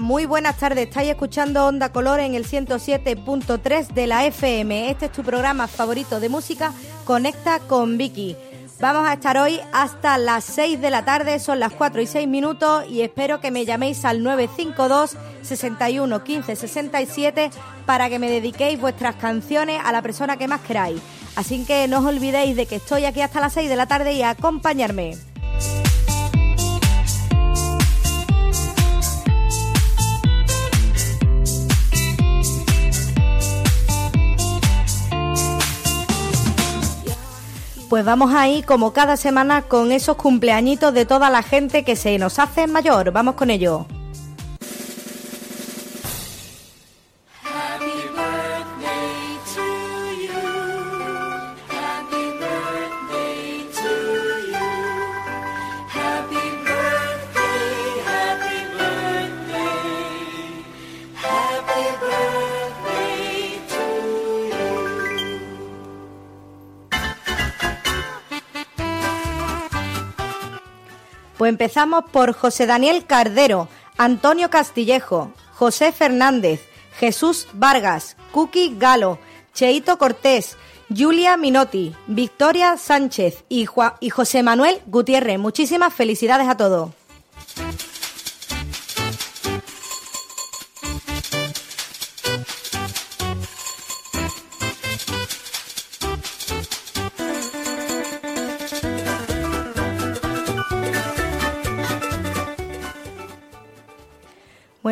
Muy buenas tardes. Estáis escuchando Onda Color en el 107.3 de la FM. Este es tu programa favorito de música, Conecta con Vicky. Vamos a estar hoy hasta las 6 de la tarde, son las 4 y 6 minutos y espero que me llaméis al 952 61 15 67 para que me dediquéis vuestras canciones a la persona que más queráis. Así que no os olvidéis de que estoy aquí hasta las 6 de la tarde y acompañarme. Pues vamos ahí como cada semana con esos cumpleañitos de toda la gente que se nos hace mayor. Vamos con ello. Pues empezamos por José Daniel Cardero, Antonio Castillejo, José Fernández, Jesús Vargas, Cookie Galo, Cheito Cortés, Julia Minotti, Victoria Sánchez y, y José Manuel Gutiérrez. Muchísimas felicidades a todos.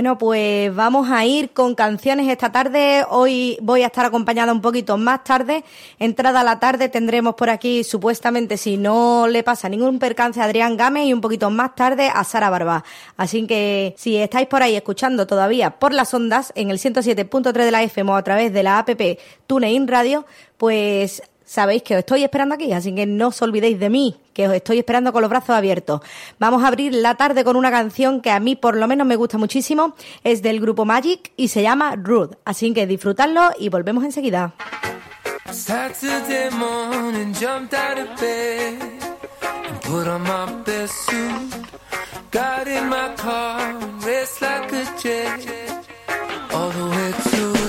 Bueno, pues vamos a ir con canciones esta tarde. Hoy voy a estar acompañada un poquito más tarde. Entrada a la tarde tendremos por aquí, supuestamente, si no le pasa ningún percance, a Adrián Gámez y un poquito más tarde a Sara Barba. Así que si estáis por ahí escuchando todavía por las ondas en el 107.3 de la FM o a través de la app TuneIn Radio, pues sabéis que os estoy esperando aquí, así que no os olvidéis de mí, que os estoy esperando con los brazos abiertos. Vamos a abrir la tarde con una canción que a mí por lo menos me gusta muchísimo, es del grupo Magic y se llama Rude, así que disfrutadlo y volvemos enseguida. never get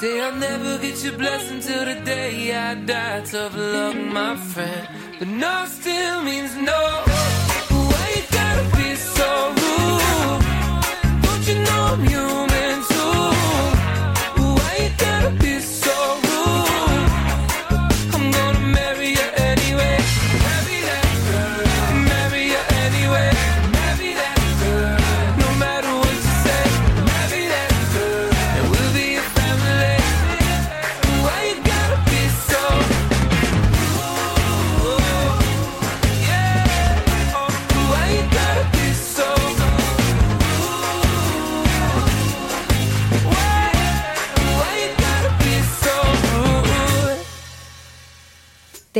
say I'll never get your blessing till the day I die. Tough luck, my friend. But no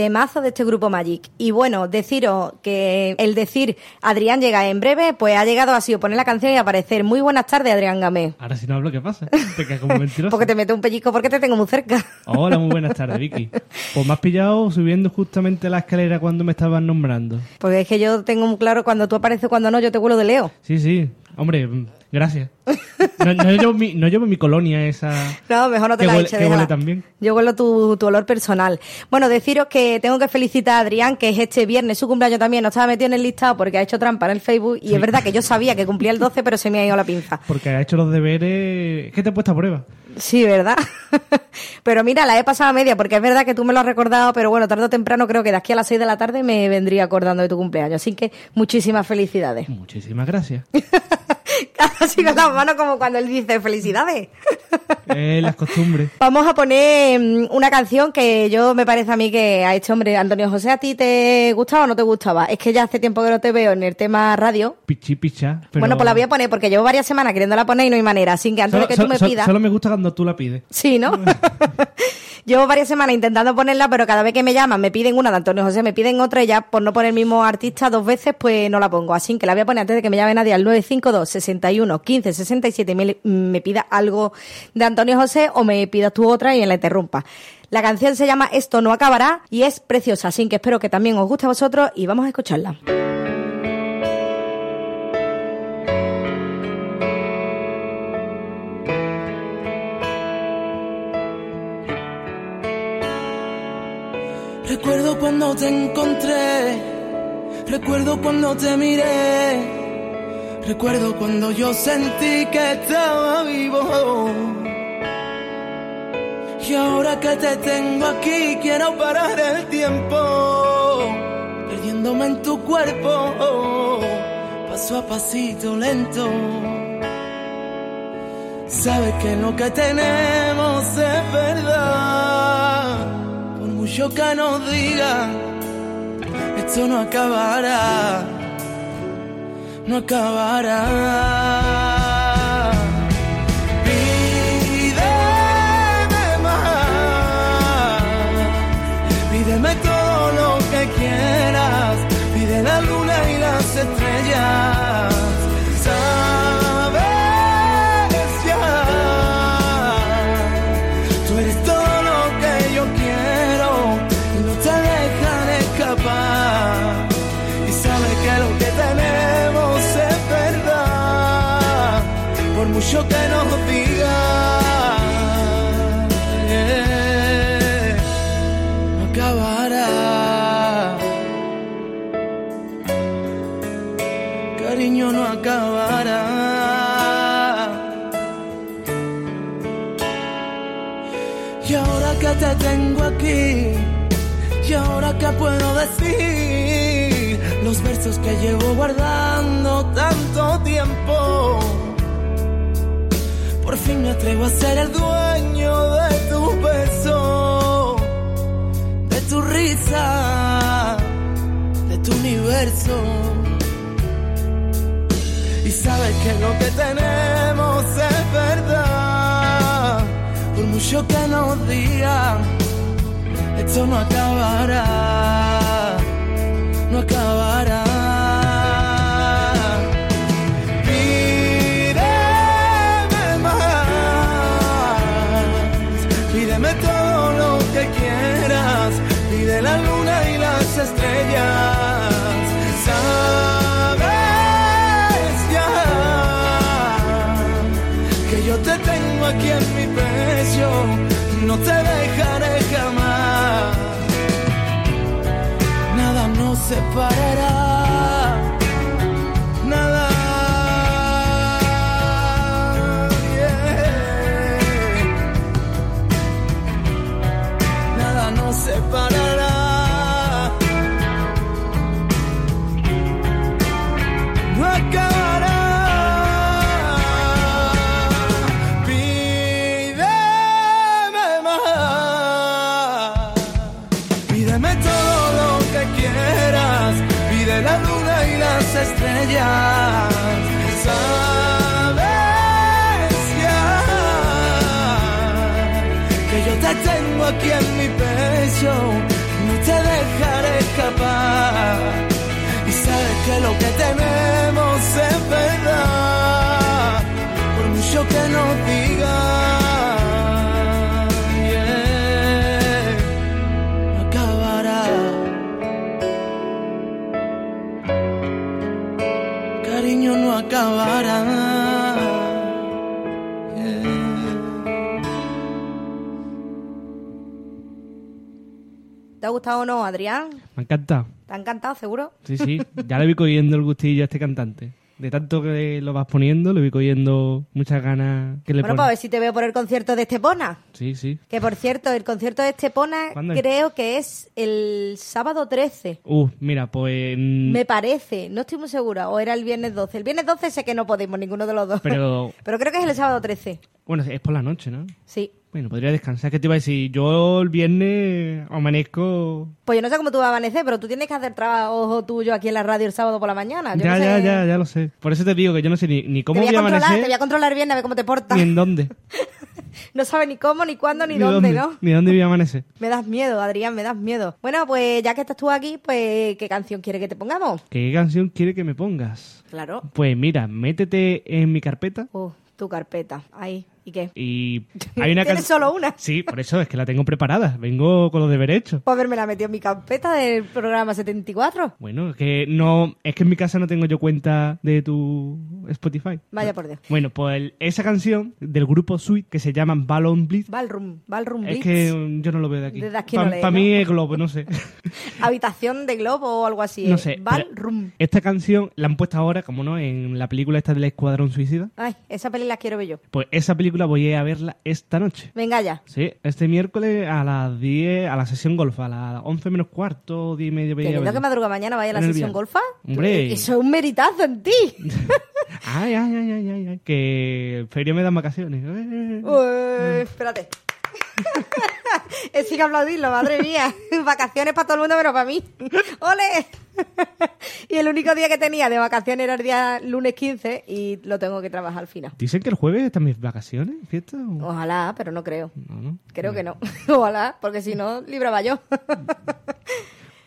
Temazo de este grupo Magic. Y bueno, deciros que el decir Adrián llega en breve, pues ha llegado así o poner la canción y aparecer. Muy buenas tardes, Adrián Gamé. Ahora si no hablo, ¿qué pasa? Te quedas como mentiroso. Porque te meto un pellizco porque te tengo muy cerca. Hola, muy buenas tardes, Vicky. Pues me has pillado subiendo justamente la escalera cuando me estabas nombrando. Porque es que yo tengo muy claro cuando tú apareces, cuando no, yo te vuelo de Leo. Sí, sí. Hombre, gracias. No, no llevo, mi, no llevo mi colonia esa... No, mejor no te Que la eches. que huele también. Yo huelo tu, tu olor personal. Bueno, deciros que tengo que felicitar a Adrián, que es este viernes su cumpleaños también. No estaba metido en el listado porque ha hecho trampa en el Facebook. Y es verdad que yo sabía que cumplía el 12, pero se me ha ido la pinza. Porque ha hecho los deberes... ¿Qué te he puesto a prueba? Sí, ¿verdad? pero mira, la he pasado a media, porque es verdad que tú me lo has recordado, pero bueno, tarde o temprano creo que de aquí a las 6 de la tarde me vendría acordando de tu cumpleaños. Así que muchísimas felicidades. Muchísimas gracias. Así con las manos como cuando él dice felicidades. Es las costumbres. Vamos a poner mm, una canción que yo me parece a mí que ha hecho, hombre, Antonio José, ¿a ti te gustaba o no te gustaba? Es que ya hace tiempo que no te veo en el tema radio. Pichi picha. Pero... Bueno, pues la voy a poner porque llevo varias semanas queriéndola poner y no hay manera. Así que antes Solo, de que tú solo- me solo- pidas... solo me gusta cuando tú la pides. Sí, ¿no? Llevo varias semanas intentando ponerla, pero cada vez que me llaman me piden una de Antonio José, me piden otra y ya por no poner el mismo artista dos veces, pues no la pongo. Así que la voy a poner antes de que me llame nadie al 952 61 15 67 y me, me pida algo de Antonio José o me pidas tú otra y me la interrumpa. La canción se llama Esto no acabará y es preciosa, así que espero que también os guste a vosotros y vamos a escucharla. Recuerdo cuando te encontré, recuerdo cuando te miré, recuerdo cuando yo sentí que estaba vivo. Y ahora que te tengo aquí, quiero parar el tiempo, perdiéndome en tu cuerpo, paso a pasito lento. Sabes que lo que tenemos es verdad. Por mucho que nos digan, esto no acabará. No acabará. Que nos yeah, no acabará. Cariño no acabará. Y ahora que te tengo aquí, y ahora que puedo decir los versos que llevo guardando tanto tiempo, por fin me atrevo a ser el dueño de tu beso, de tu risa, de tu universo. Y sabes que lo que tenemos es verdad. Por mucho que nos digan, esto no acabará. No acabará. Aquí en mi pecho, no te dejaré jamás. Nada nos separará, que nos digan, yeah, no acabará. Cariño no acabará. yeah. ¿Te ha gustado o no, Adrián? Me ha encantado. ¿Te ha encantado, seguro? Sí, sí. Ya le vi cogiendo el gustillo a este cantante. De tanto que lo vas poniendo, le vi cogiendo muchas ganas que le Bueno, para ver si te veo por el concierto de Estepona. Sí, sí. Que por cierto, el concierto de Estepona creo que es el sábado 13. Uh, mira, pues... Me parece, no estoy muy segura. O era el viernes 12. El viernes 12 sé que no podemos, ninguno de los dos. Pero, Pero creo que es el sábado 13. Bueno, es por la noche, ¿no? Sí. Bueno, podría descansar. ¿Qué te iba a decir? Yo el viernes amanezco... Pues yo no sé cómo tú vas a amanecer, pero tú tienes que hacer trabajo tuyo aquí en la radio el sábado por la mañana. Yo Ya, no ya, sé- ya, ya lo sé. Por eso te digo que yo no sé ni, ni Te cómo voy, voy a controlar, amanecer, te voy a controlar bien a ver cómo te portas. ni en dónde. No sabes ni cómo, ni cuándo, ni, dónde, ¿no? Ni dónde voy a amanecer. Me das miedo, Adrián, me das miedo. Bueno, pues ya que estás tú aquí, pues ¿qué canción quiere que te pongamos? ¿Qué canción quiere que me pongas? Claro. Pues mira, métete en mi carpeta Uh, tu carpeta. Ahí. ¿Y qué? y hay una ¿Tienes solo una? Sí, por eso es que la tengo preparada. Vengo con los deberes hechos. Pues haberme la metido en mi carpeta del programa 74. Bueno, es que no, es que en mi casa no tengo yo cuenta de tu Spotify. Vaya por Dios. Bueno, pues el- esa canción del grupo Sweet que se llama Ballon Blitz. Ballroom, Ballroom Es Blitz. que mm, yo no lo veo de aquí. Desde aquí Para no mí es globo, no sé. Habitación de globo o algo así. no ¿eh? sé. pero Ballroom. Esta canción la han puesto ahora, como no, en la película esta del Escuadrón Suicida. Ay, esa peli la quiero ver yo. Pues esa película voy a ir a verla esta noche. Venga ya. Sí, este miércoles a las 10, a la sesión golf, a las 11 menos cuarto, 10 y media. a Que madruga mañana vaya a la sesión golfa. Hombre. Eso es un meritazo en ti. Ay, ay, ay, ay, ay, ay, que feria me dan vacaciones. Uy, espérate. He que aplaudirlo, madre mía. Vacaciones para todo el mundo, pero para mí. ¡Ole! y el único día que tenía de vacaciones era el día lunes 15 y lo tengo que trabajar al final. Dicen que el jueves están mis vacaciones, fiesta. o- Ojalá, pero no creo. No, no. Creo que no. Ojalá, porque si no, libraba yo.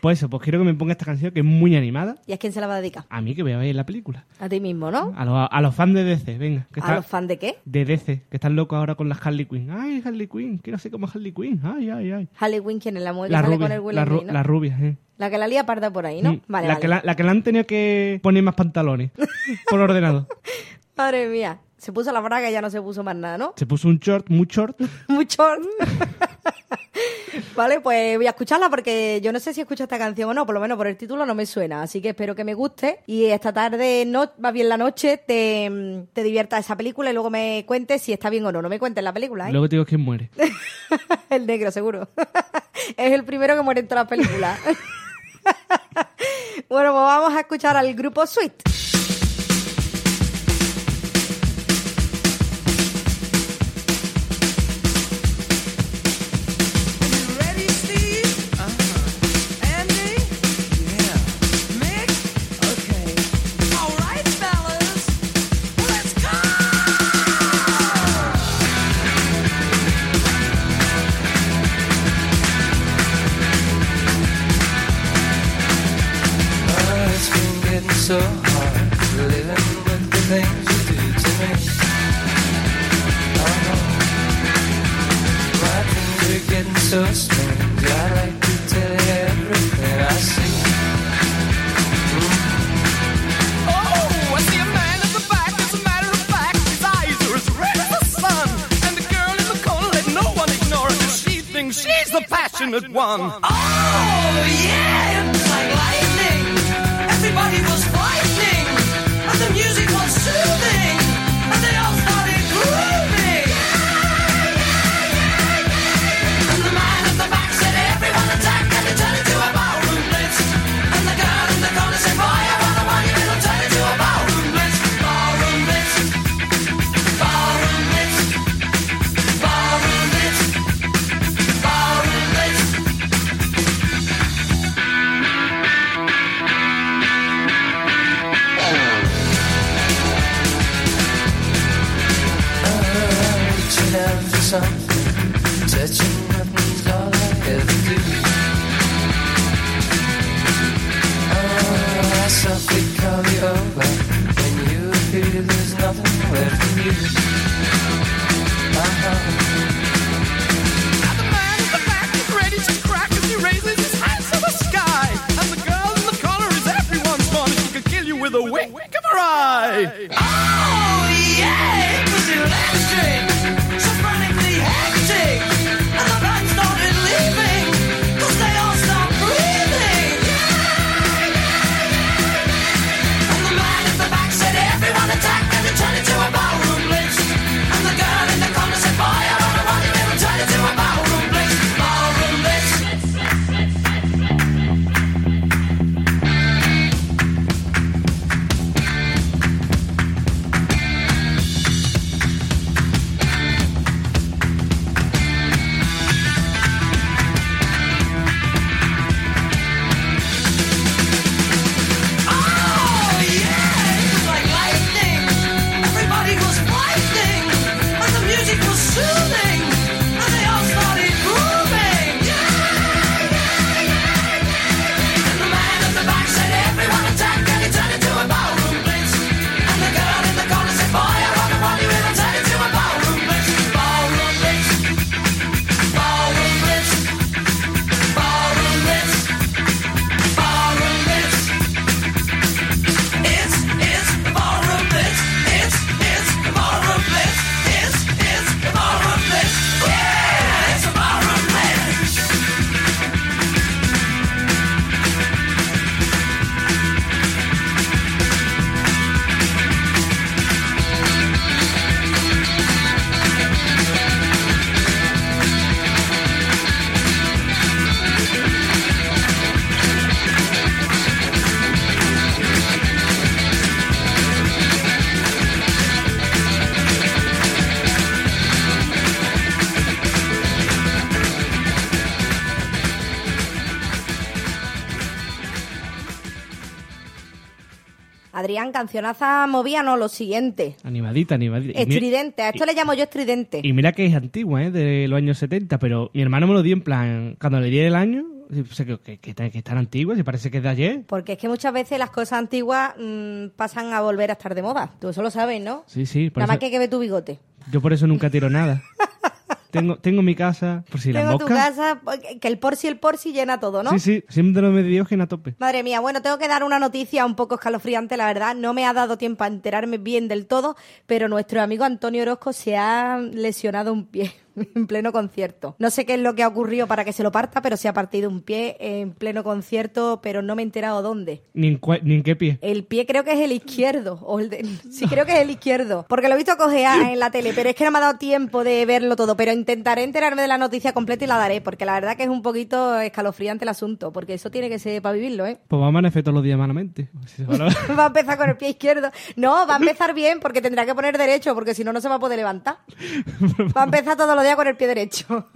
Pues eso, pues quiero que me ponga esta canción que es muy animada. ¿Y a quién se la va a dedicar? A mí que voy a ver la película. A ti mismo, ¿no? A los, a los fans de DC, venga. Que ¿A está- los fans de qué? De DC, que están locos ahora con las Harley Quinn. Ay, Harley Quinn, quiero ser como Harley Quinn. Ay, ay, ay. Harley Quinn, ¿quién es la mujer que La sale rubia, con el la, ru- la rubia, eh. La que la lía parda por ahí, ¿no? Mm, Vale, la, vale. Que la, la que le han tenido que poner más pantalones por ordenador. Madre mía. Se puso la braga y ya no se puso más nada, ¿no? Se puso un short, muy short. Mucho. vale, pues voy a escucharla porque yo no sé si escucho esta canción o no, por lo menos por el título no me suena, así que espero que me guste y esta tarde, no, más bien la noche, te, te divierta esa película y luego me cuentes si está bien o no. No me cuentes la película, ¿eh? Luego te digo quién muere. el negro, seguro. es el primero que muere en todas las películas. bueno, pues vamos a escuchar al grupo Sweet. One. With a wink of her eye. Adrián, cancionaza movía, no, lo siguiente. Animadita, animadita. Y Estridente, a esto le llamo yo estridente. Y mira que es antigua, ¿eh? De los años 70, pero mi hermano me lo dio en plan, cuando le di el año, que, que, que, tan- que es tan antigua, si parece que es de ayer. Porque es que muchas veces las cosas antiguas mm, pasan a volver a estar de moda. Tú eso lo sabes, ¿no? Sí, sí, por Nada más que hay que ver tu bigote. yo por eso nunca tiro nada. tengo, tengo mi casa, por si la Tengo tu mosca. casa, que el por si el por si llena todo, ¿no? Sí, sí, siempre lo me dio a tope. Madre mía, bueno, tengo que dar una noticia un poco escalofriante, la verdad. No me ha dado tiempo a enterarme bien del todo, pero nuestro amigo Antonio Orozco se ha lesionado un pie en pleno concierto. No sé qué es lo que ha ocurrido para que se lo parta, pero se ha partido un pie en pleno concierto, pero no me he enterado dónde. Ni en, ni en qué pie. El pie creo que es el izquierdo. O el de- Sí, creo que es el izquierdo. Porque lo he visto cojear en la tele, pero es que no me ha dado tiempo de verlo todo. Pero intentaré enterarme de la noticia completa y la daré, porque la verdad que es un poquito escalofriante el asunto, porque eso tiene que ser para vivirlo, ¿eh? Pues va a amanecer todos los días malamente. Si va a- Va a empezar con el pie izquierdo. No, va a empezar bien porque tendrá que poner derecho, porque si no, no se va a poder levantar. Va a empezar todos los días con el pie derecho.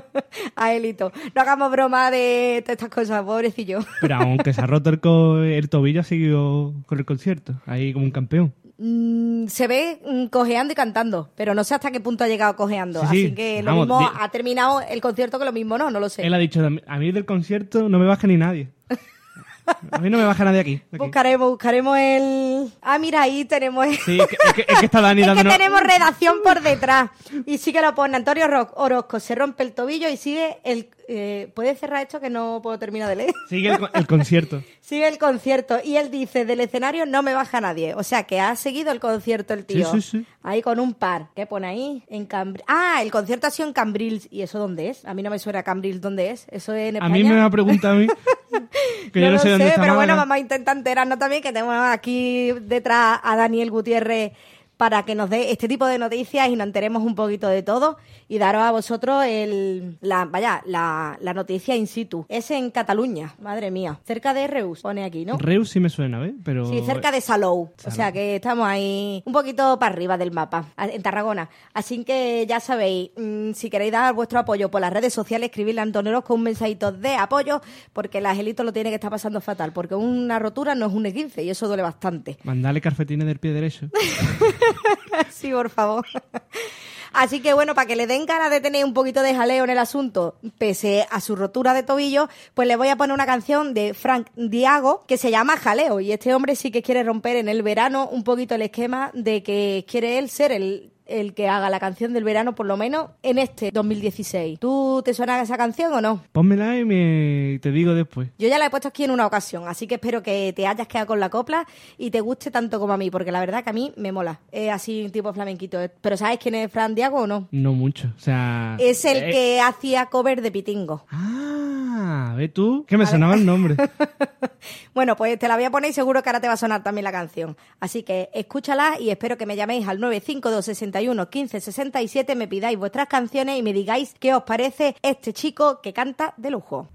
A élito. No hagamos broma de todas estas cosas, pobrecillo. Pero aunque se ha roto el, co- el tobillo, ha seguido con el concierto. Ahí como un campeón. Mm, se ve mm, cojeando y cantando, pero no sé hasta qué punto ha llegado cojeando. Sí, sí. Así que lo Vamos, mismo ha terminado el concierto que lo mismo no, no lo sé. Él ha dicho, a mí del concierto no me baja ni nadie. A mí no me baja nadie aquí. aquí. Buscaremos, buscaremos el... Ah, mira, ahí tenemos... el- Sí, es que, es que- es que está Dani Es que dándonos... tenemos redacción por detrás. Y sí que lo pone Antonio Ro- Orozco. Se rompe el tobillo y sigue el... Eh, ¿Puedes cerrar esto que no puedo terminar de leer? Sigue el, con- el concierto. Sigue el concierto y él dice, del escenario no me baja nadie. O sea, que ha seguido el concierto el tío. Sí, sí, sí. Ahí con un par. ¿Qué pone ahí? En Cambrils. Ah, el concierto ha sido en Cambrils. ¿Y eso dónde es? A mí no me suena Cambrils dónde es. ¿Eso es en A España? mí me va a preguntar a mí. Que yo no, lo sé dónde está pero bueno, Málaga. vamos a intentar enterarnos también que tenemos aquí detrás a Daniel Gutiérrez para que nos dé este tipo de noticias y nos enteremos un poquito de todo y daros a vosotros el, la, vaya, la, la noticia in situ. Es en Cataluña, madre mía, cerca de Reus, pone aquí, ¿no? Reus sí me suena, ¿ves? Pero... Sí, cerca de Salou. O sea que estamos ahí un poquito para arriba del mapa, en Tarragona. Así que ya sabéis, mm, si queréis dar vuestro apoyo por las redes sociales, escribirle a Antonio Orozco un mensajito de apoyo, porque el angelito lo tiene que estar pasando fatal, porque una rotura no es un esguince y eso duele bastante. Mandale carfetines del pie derecho. sí, por favor. Así que bueno, para que le den ganas de tener un poquito de jaleo en el asunto, pese a su rotura de tobillo, pues le voy a poner una canción de Frank Diago que se llama Jaleo. Y este hombre sí que quiere romper en el verano un poquito el esquema de que quiere él ser el, el que haga la canción del verano, por lo menos en este 2016. ¿Tú te suena esa canción o no? Pónmela y me... te digo después. Yo ya la he puesto aquí en una ocasión, así que espero que te hayas quedado con la copla y te guste tanto como a mí, porque la verdad que a mí me mola. Es así un tipo flamenquito. Pero ¿sabes quién es Fran Diago o no? No mucho. O sea... Es el eh, que hacía cover de Pitingo. Ah, ve tú, que me sonaba el nombre. Bueno, pues te la voy a poner y seguro que ahora te va a sonar también la canción. Así que escúchala y espero que me llaméis al 952 61 15 67, me pidáis vuestras canciones y me digáis qué os parece este chico que canta de lujo.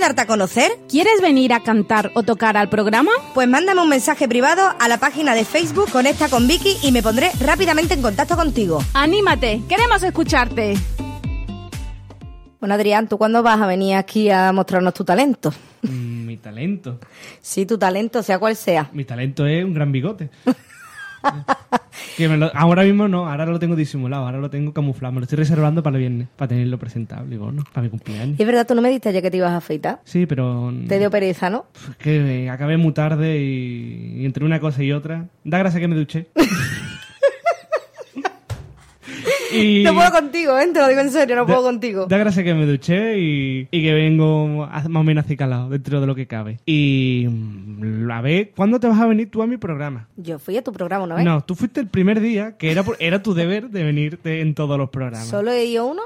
Darte a conocer? ¿Quieres venir a cantar o tocar al programa? Pues mándame un mensaje privado a la página de Facebook Conecta con Vicky y me pondré rápidamente en contacto contigo. ¡Anímate! ¡Queremos escucharte! Bueno, Adrián, ¿tú cuándo vas a venir aquí a mostrarnos tu talento? Mm, Mi talento. Sí, tu talento, sea cual sea. Mi talento es un gran bigote. Que me lo- ahora mismo no, ahora lo tengo disimulado, ahora lo tengo camuflado, me lo estoy reservando para el viernes, para tenerlo presentable, y bueno, para mi cumpleaños. Y es verdad, tú no me diste ayer que te ibas a afeitar. Sí, pero Te dio pereza, ¿no? que acabé muy tarde y, y entre una cosa y otra, da gracia que me duché. y No puedo contigo, ¿eh? Te lo digo en serio, no da- puedo contigo. Da gracia que me duché y, y que vengo a- más o menos acicalado dentro de lo que cabe. Y mm, a ver, ¿cuándo te vas a venir tú a mi programa? Yo fui a tu programa una vez. No, tú fuiste el primer día que era, era tu deber de venirte en todos los programas. Solo he ido uno,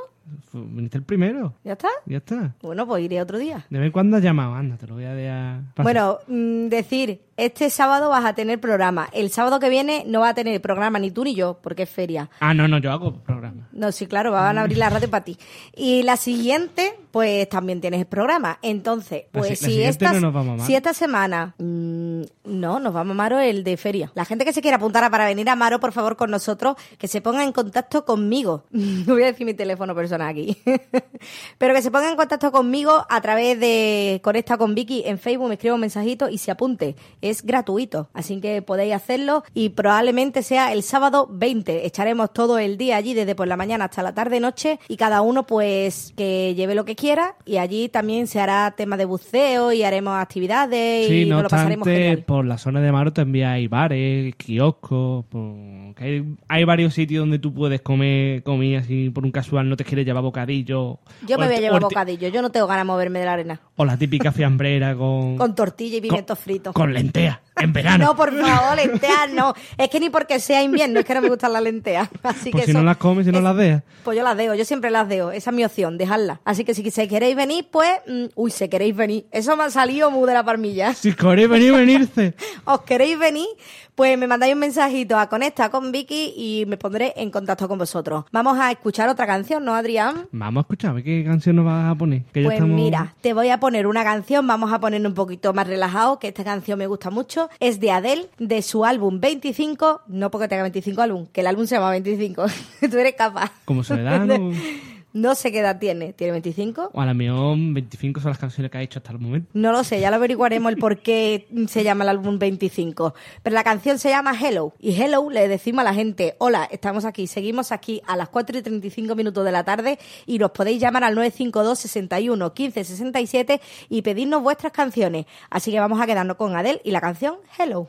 Viniste el primero. ¿ya está? Ya está. Bueno, pues iré otro día. ¿De vez en cuando has llamado? Anda, te lo voy a dejar. pasar. Bueno, mm, decir, este sábado vas a tener programa. El sábado que viene no va a tener programa ni tú ni yo, porque es feria. Ah, no, no, yo hago programa. No, sí, claro, van a abrir la radio para ti. Y la siguiente, pues también tienes el programa. Entonces, pues si- esta, no nos vamos a Amaro. si esta semana... mm, no, nos vamos a Maro el de feria. La gente que se quiera apuntar a para venir a Maro, por favor, con nosotros, que se ponga en contacto conmigo. No voy a decir mi teléfono personal aquí. Pero que se ponga en contacto conmigo a través de Conecta con Vicky en Facebook, me escribe un mensajito y se apunte. Es gratuito, así que podéis hacerlo y probablemente sea el sábado 20. Echaremos todo el día allí desde por la mañana hasta la tarde noche y cada uno pues que lleve lo que quiera y allí también se hará tema de buceo y haremos actividades Sí, y no nos lo pasaremos obstante, genial. por la zona de Maro también hay bares, kioscos, por- hay, hay varios sitios donde tú puedes comer comida así por un casual, no te quieres llevar bocadillo. Yo me voy a llevar bocadillo, yo no tengo ganas de moverme de la arena. O la típica fiambrera con... Con tortilla y pimientos fritos. Con lentejas, en verano. No, por favor, lentejas no. Es que ni porque sea invierno, es que no me gustan las lentejas. Así Pues que si eso- no las comes, si no es- las dejas. Pues yo las dejo, yo siempre las dejo. Esa es mi opción, dejarlas. Así que si se queréis venir, pues... mm, uy, se queréis venir. Eso me ha salido muy de la parmilla. Si queréis venir, venirse. ¿Os queréis venir? Pues me mandáis un mensajito a Conecta con Vicky y me pondré en contacto con vosotros. Vamos a escuchar otra canción, ¿no, Adrián? Vamos a escuchar, a ver qué canción nos vas a poner. Que ya Pues estamos- mira, te voy a poner una canción, vamos a poner un poquito más relajado, que esta canción me gusta mucho. Es de Adele, de su álbum 25, no porque tenga 25 álbum, que el álbum se llama 25. Tú eres capaz. Como Soledad, ¿no? Sé qué edad tiene. ¿Tiene 25? O a la mejor 25 son las canciones que ha hecho hasta el momento. No lo sé, ya lo averiguaremos el por qué se llama el álbum 25. Pero la canción se llama Hello. Y Hello le decimos a la gente, hola, estamos aquí, seguimos aquí a las 4 y 35 minutos de la tarde y nos podéis llamar al 952 61 15 67 y pedirnos vuestras canciones. Así que vamos a quedarnos con Adele y la canción Hello.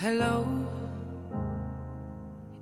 Hello,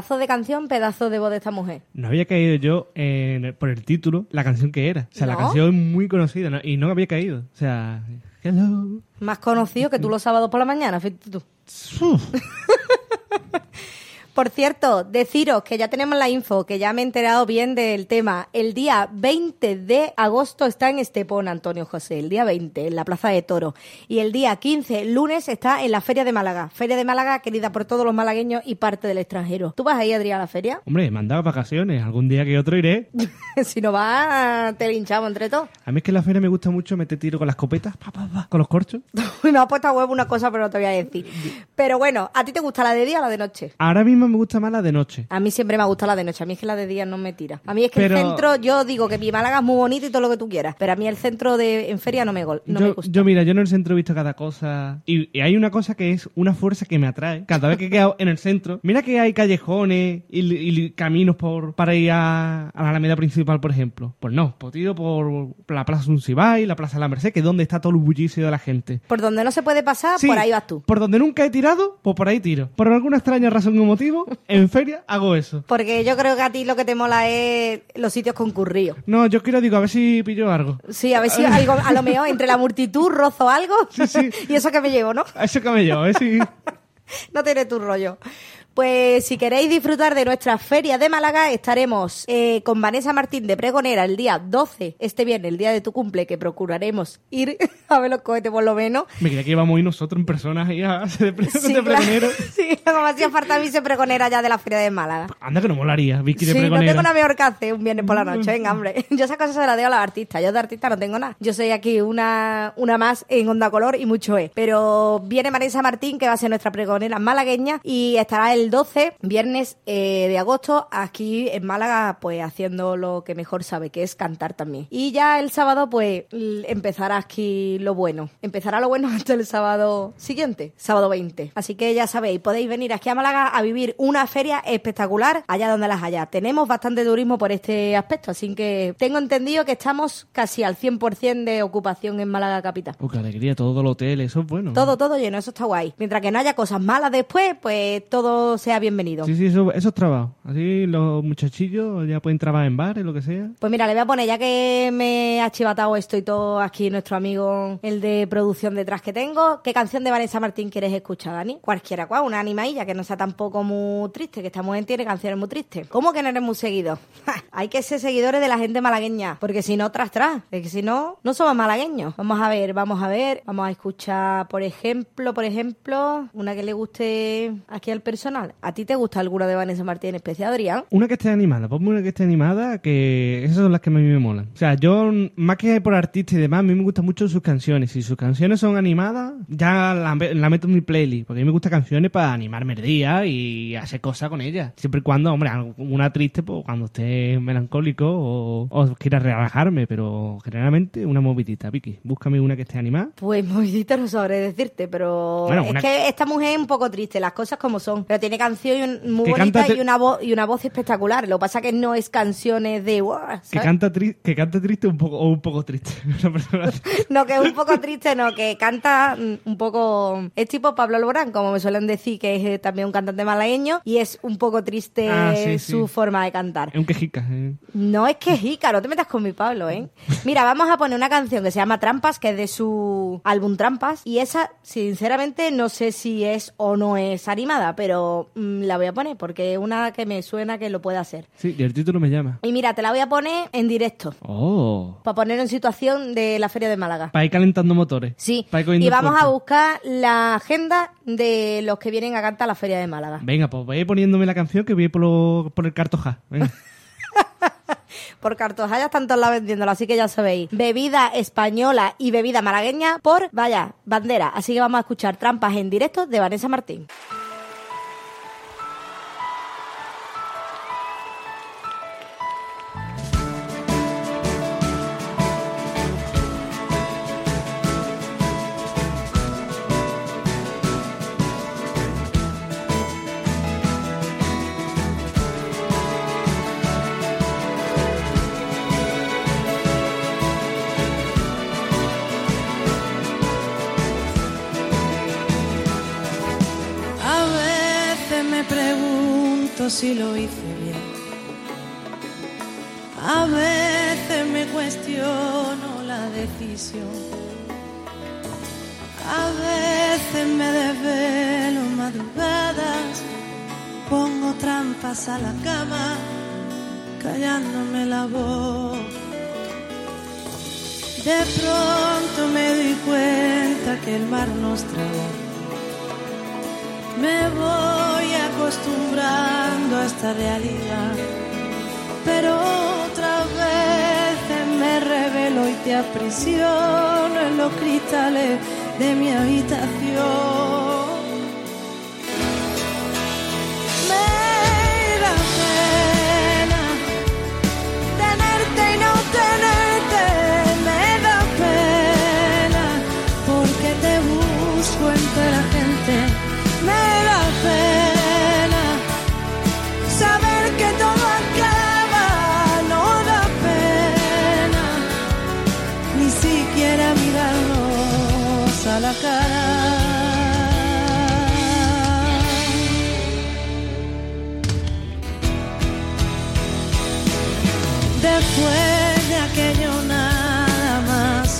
Pedazo de canción, pedazo de voz de esta mujer. No había caído yo en- por el título la canción que era. O sea, la canción es muy conocida ¿no? y no había caído. O sea, hello. Más conocido que tú los sábados por la mañana, fíjate tú. Por cierto, deciros que ya tenemos la info, que ya me he enterado bien del tema. El día 20 de agosto está en Estepón, Antonio José, el día 20, en la Plaza de Toro. Y el día 15, lunes, está en la Feria de Málaga. Feria de Málaga querida por todos los malagueños y parte del extranjero. ¿Tú vas ahí, Adrián, a la feria? Hombre, me han dado vacaciones. Algún día que otro iré. si no vas, te linchamos entre todos. A mí es que en la feria me gusta mucho meter tiro con las copetas, pa, pa, pa, con los corchos. me ha puesto a huevo una cosa, pero no te voy a decir. Pero bueno, ¿a ti te gusta la de día o la de noche? Ahora mismo me gusta más la de noche. A mí siempre me ha gustado la de noche. A mí es que la de día no me tira. A mí es que Pero- el centro, yo digo que mi Málaga es muy bonito y todo lo que tú quieras. Pero a mí el centro de en feria no me, no me gusta. yo, mira, yo en el centro he visto cada cosa. Y, y hay una cosa que es una fuerza que me atrae. Cada vez que he quedado en el centro, mira que hay callejones y, y caminos por, para ir a, a la Alameda principal, por ejemplo. Pues no, pues tiro por la Plaza Sunsibay, la Plaza de la Merced, que es donde está todo el bullicio de la gente. Por donde no se puede pasar, Sí, por ahí vas tú. Por donde nunca he tirado, pues por ahí tiro. Por alguna extraña razón o motivo, en feria hago eso. Porque yo creo que a ti lo que te mola es los sitios concurridos. No, yo quiero, digo, a ver si pillo algo. Sí, a ver si algo, a lo mejor entre la multitud rozo algo Sí, sí. y eso que me llevo, ¿no? Eso que me llevo, ver si... No tiene tu rollo. Pues si queréis disfrutar de nuestra feria de Málaga, estaremos eh, con Vanessa Martín de Pregonera el día 12, este viernes, el día de tu cumple, que procuraremos ir a ver los cohetes por lo menos. Me creía que íbamos a ir nosotros en persona ahí a ser de, Sí, de claro. pregonero. Sí, como hacía falta a mí ser pregonera ya de la feria de Málaga. Anda que no molaría, Vicky de Sí, no pregonero. tengo nada mejor que hacer un viernes por la noche, venga, hombre. Yo esas cosas se las digo a los artistas, yo de artista no tengo nada. Yo soy aquí una, una más en Onda Color y mucho es. Pero viene Vanessa Martín, que va a ser nuestra pregonera malagueña, y estará el el 12, viernes eh, de agosto, aquí en Málaga, pues haciendo lo que mejor sabe, que es cantar también. Y ya el sábado, pues empezará aquí lo bueno. Empezará lo bueno hasta el sábado siguiente, sábado 20. Así que ya sabéis, podéis venir aquí a Málaga a vivir una feria espectacular allá donde las haya. Tenemos bastante turismo por este aspecto, así que tengo entendido que estamos casi al 100% de ocupación en Málaga capital. Oh, qué alegría, todo el hotel, eso es bueno. Todo, todo lleno, eso está guay. Mientras que no haya cosas malas después, pues todo sea bienvenido. Sí, sí, eso, eso es trabajo. Así los muchachillos ya pueden trabajar en bares, lo que sea. Pues mira, le voy a poner, ya que me ha chivatado esto y todo aquí nuestro amigo, el de producción detrás que tengo, ¿qué canción de Vanessa Martín quieres escuchar, Dani? Cualquiera, cual, una animadilla que no sea tampoco muy triste, que esta mujer tiene canciones muy tristes. ¿Cómo que no eres muy seguido? Hay que ser seguidores de la gente malagueña, porque si no, tras, tras. Es que si no, no somos malagueños. Vamos a ver, vamos a ver, vamos a escuchar, por ejemplo, por ejemplo, una que le guste aquí al personal. ¿A ti te gusta alguna de Vanessa Martín en especial, Adrián? Una que esté animada, ponme una que esté animada, que esas son las que a mí me molan. O sea, yo, más que por artista y demás, a mí me gustan mucho sus canciones. Si sus canciones son animadas, ya la, la meto en mi playlist, porque a mí me gustan canciones para animarme el día y hacer cosas con ellas. Siempre y cuando, hombre, una triste, pues cuando esté melancólico o, o quiera relajarme, pero generalmente una movidita, Vicky. Búscame una que esté animada. Pues movidita no sabré decirte, pero Bueno, es una- que esta mujer es un poco triste, las cosas como son. Pero tiene canción muy Que bonita y una voz y una voz espectacular. Lo que pasa que no es canciones de "Guau", Que canta, que canta triste un poco, o un poco triste. No, que es un poco triste, no, que canta mm, un poco... Es tipo Pablo Alborán, como me suelen decir, que es eh, también un cantante malagueño, y es un poco triste Ah, sí, sí. su forma de cantar. es un quejica. eh. No es que Jica, no te metas con mi Pablo, ¿eh? Mira, vamos a poner una canción que se llama Trampas, que es de su álbum Trampas, y esa, sinceramente, no sé si es o no es animada, pero mm, la voy a poner porque es una que me suena que lo puede hacer. Sí, y el título me llama. Y mira, te la voy a poner en directo, Oh. para poner en situación de la Feria de Málaga. Para ir calentando motores. Sí, y vamos a buscar la agenda de los que vienen a cantar a la Feria de Málaga. Venga, pues voy a ir poniéndome la canción que voy a ir por, lo- por el cartoja. Venga. Por Cartoja ya están todos la vendiéndola, así que ya sabéis. Bebida española y bebida malagueña por, vaya, bandera. Así que vamos a escuchar trampas en directo de Vanessa Martín. Si lo hice bien. A veces me cuestiono la decisión. A veces me desvelo madrugadas. Pongo trampas a la cama, callándome la voz. De pronto me doy cuenta que el mar nos traga. Me voy acostumbrando a esta realidad, pero otra vez me revelo y te aprisiono en los cristales de mi habitación.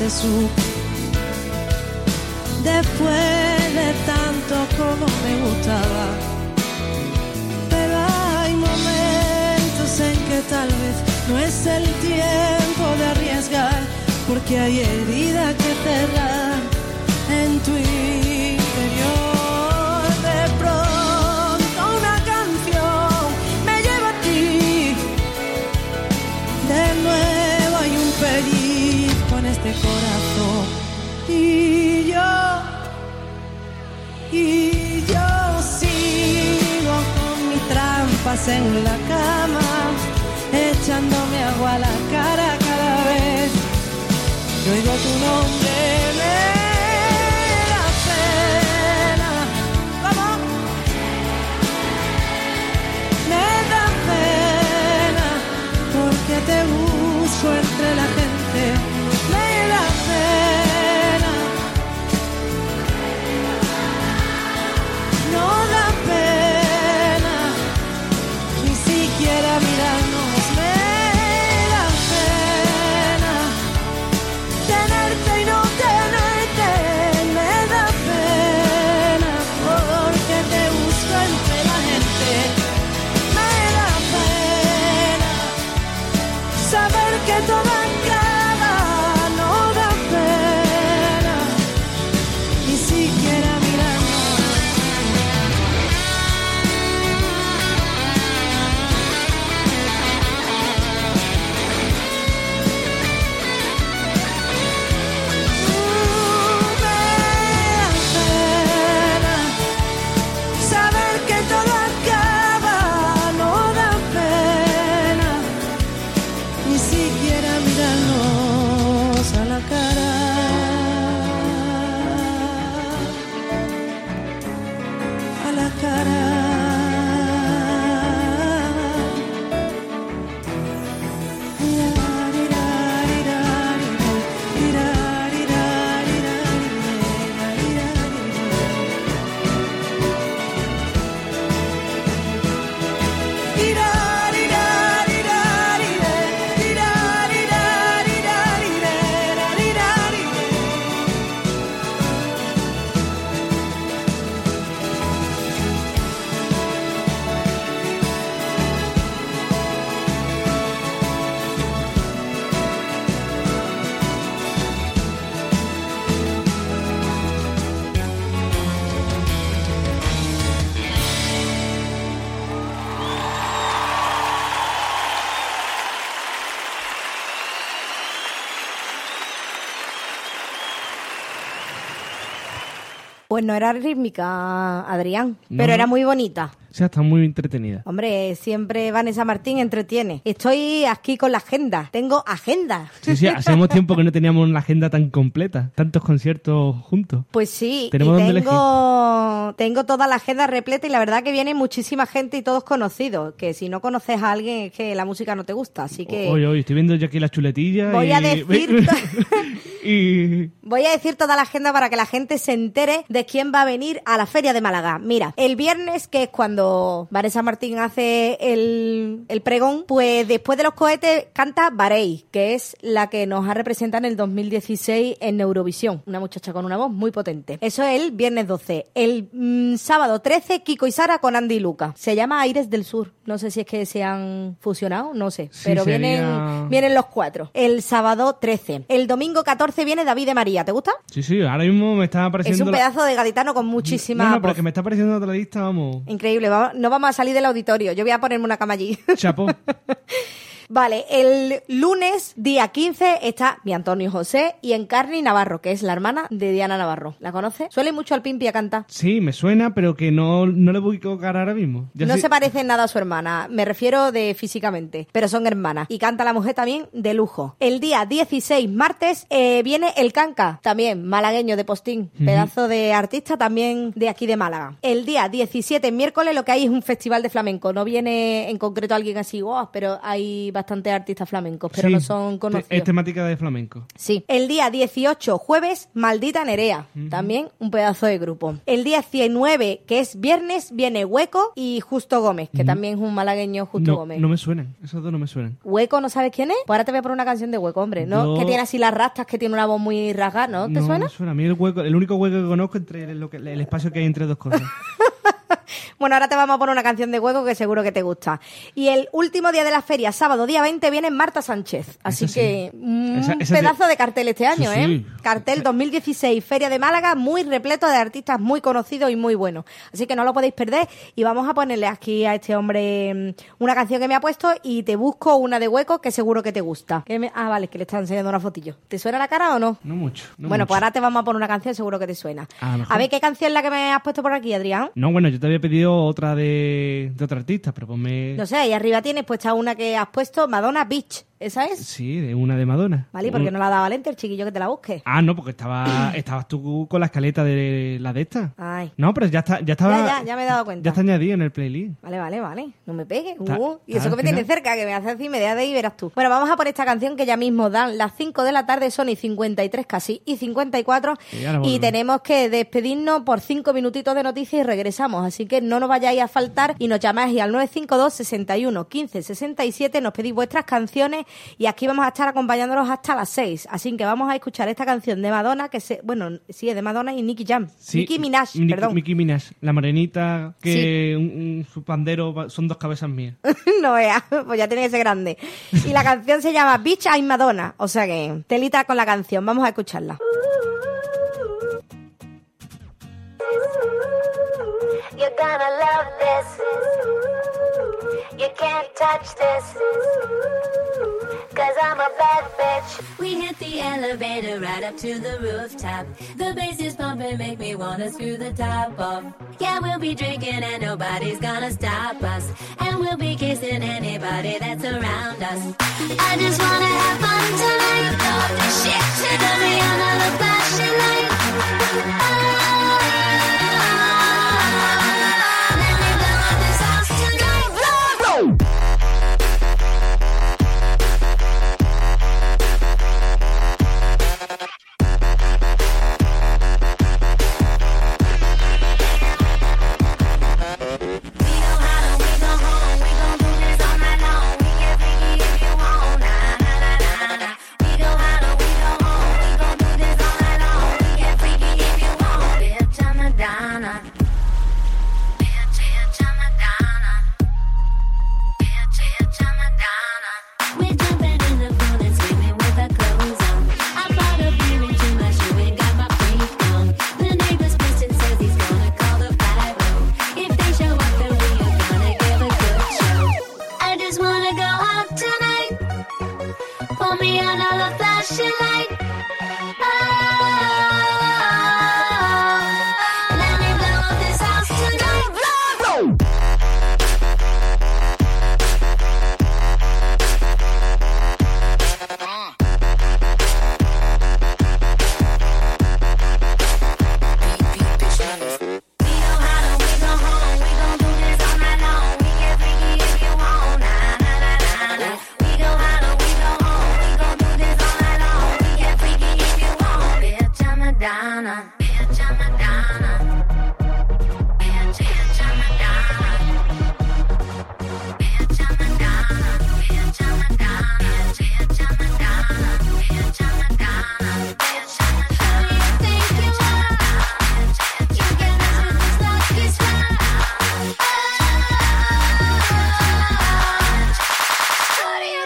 Supo. Después de tanto como me gustaba. Pero hay momentos en que tal vez no es el tiempo de arriesgar. Porque hay heridas que cerrar Y yo, y yo sigo duermes en la cama, echándome agua a la cara cada vez que oigo tu nombre. Pues no era rítmica, Adrián, No, pero era muy bonita. O sea, está muy entretenida. Hombre, siempre Vanessa Martín entretiene. Estoy aquí con la agenda. Tengo agenda. Sí, sí, hacemos tiempo que no teníamos una agenda tan completa. Tantos conciertos juntos. Pues sí, Tenemos y tengo, tengo toda la agenda repleta y la verdad que viene muchísima gente y todos conocidos. Que si no conoces a alguien es que la música no te gusta. Así que Oye, oye, estoy viendo yo aquí las chuletillas. Voy y... a decir- y... voy a decir toda la agenda para que la gente se entere de quién va a venir a la Feria de Málaga. Mira, el viernes, que es cuando Vanessa Martín hace el, el pregón, pues después de los cohetes canta Barei, que es la que nos ha representado en el 2016 en Eurovisión. Una muchacha con una voz muy potente. Eso es el viernes 12. El mm, sábado 13, Kiko y Sara con Andy y Luca. Se llama Aires del Sur. No sé si es que se han fusionado, no sé. Sí, pero sería- vienen, vienen los cuatro. El sábado 13. El domingo 14 viene David de María. ¿Te gusta? Sí, sí, ahora mismo me está Es apareciendo... un la- pedazo de gaditano con muchísima No, no, pero voz. que me está apareciendo otra lista, vamos. Increíble, no vamos a salir del auditorio. Yo voy a ponerme una cama allí. Chapó. Vale, el lunes, día 15, está mi Antonio José y Encarni Navarro, que es la hermana de Diana Navarro. ¿La conoce? Suele mucho al Pimpi a cantar. Sí, me suena, pero que no, no le voy a tocar ahora mismo. No se parece en nada a su hermana, me refiero de físicamente, pero son hermanas. Y canta la mujer también de lujo. El día 16, martes, eh, viene el Canca, también malagueño de Postín, pedazo de artista también de aquí de Málaga. El día 17, miércoles, lo que hay es un festival de flamenco. No viene en concreto alguien así, "Wow", pero hay bastantes artistas flamencos, pero Sí, no son conocidos. Es temática de flamenco. Sí. El día 18, jueves, Maldita Nerea. También un pedazo de grupo. El día 19, que es viernes, viene Hueco y Justo Gómez, que también es un malagueño Justo No, Gómez. no me suenan, esos dos no me suenan. Hueco, ¿no sabes quién es? Pues ahora te voy a poner una canción de Hueco, hombre. ¿No? Que tiene así las rastas, que tiene una voz muy rasgada, ¿no? ¿Te no suena? me suena. A mí el, hueco, el único hueco que conozco entre lo que, el espacio que hay entre dos cosas. Bueno, ahora te vamos a poner una canción de Hueco que seguro que te gusta. Y el último día de la feria, sábado día 20, viene Marta Sánchez. Así Esa sí. que un Esa- esa pedazo de cartel este año, Sí, ¿eh? sí. Cartel 2016, Feria de Málaga, muy repleto de artistas muy conocidos y muy buenos. Así que no lo podéis perder. Y vamos a ponerle aquí a este hombre mm, una canción que me ha puesto y te busco una de Hueco que seguro que te gusta. Que me- Ah, vale, que le está enseñando una fotillo. ¿Te suena la cara o no? No mucho. no bueno, mucho. pues ahora te vamos a poner una canción, seguro que te suena. A ver, ¿qué canción es la que me has puesto por aquí, Adrián? No, bueno, yo te había pedido otra de, de otra artista, pero ponme... No sé, ahí arriba tienes puesta una que has puesto, Madonna Beach. ¿Esa es? Sí, de una de Madonna. Vale, ¿y por qué no la dado Valente, el chiquillo que te la busque? Ah, no, porque estaba, estabas tú con la escaleta de la de esta. Ay. No, pero ya está, ya estaba... Ya, ya, ya me he dado cuenta. Ya está añadido en el playlist. Vale, vale, vale. No me pegues. Uh, y eso que me al final. cerca, que me hace así, me deja de ahí y verás tú. Bueno, vamos a por esta canción que ya mismo dan las 5 de la tarde, son y 53 casi, y 54. Y Y tenemos que despedirnos por 5 minutitos de noticias y regresamos. Así que no nos vayáis a faltar y nos llamáis al 952 61 15 67. Nos pedís vuestras canciones y aquí vamos a estar acompañándolos hasta las 6. Así que vamos a escuchar esta canción de Madonna, que se, bueno, sí, es de Madonna y Nicky Jam. Sí, Nicki Minaj, Nicki- perdón. Nicki Minaj, la morenita que un- un- su pandero son dos cabezas mías. no vea, pues ya tiene que ser grande. Y la canción se llama Bitch I'm Madonna. O sea que, telita con la canción, vamos a escucharla. You're gonna love this. Can't touch this. Cause I'm a bad bitch. We hit the elevator right up to the rooftop. The bass is pumping, make me wanna screw the top off. Yeah, we'll be drinking and nobody's gonna stop us. And we'll be kissing anybody that's around us. I just wanna have fun tonight. Love this shit. Turn me another flashing light. Ah,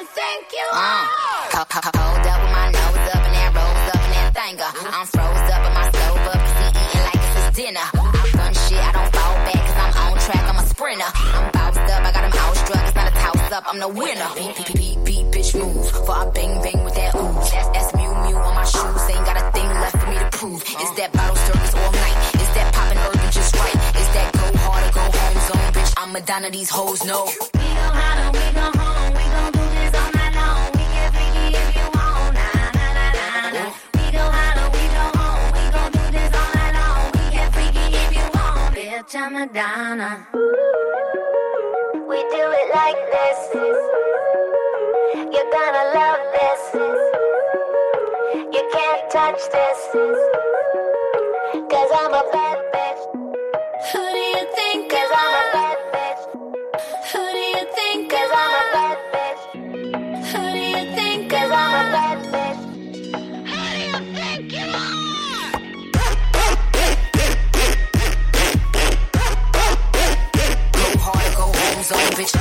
You think you are? Ho- ho- Hold up with my nose up and that rose up and that thinker. I'm froze up and my stove up cause he eating like it's his dinner. I run shit, I don't fall back cause I'm on track, I'm a sprinter. I'm bounced up, I got him outstruck, it's not a toss up, I'm the winner. Beep, beep, beep, beep, bitch move. For I bang bang with that ooze. That's, that's Mew Mew on my shoes, ain't got a thing left for me to prove. Is that bottle service all night? Is that poppin' urban just right? Is that go hard or go home zone, bitch? I'm Madonna, these hoes know. We go hard or we go home. Madonna. We do it like this. You're gonna love this. You can't touch this. Cause I'm a bad bitch. Bitch.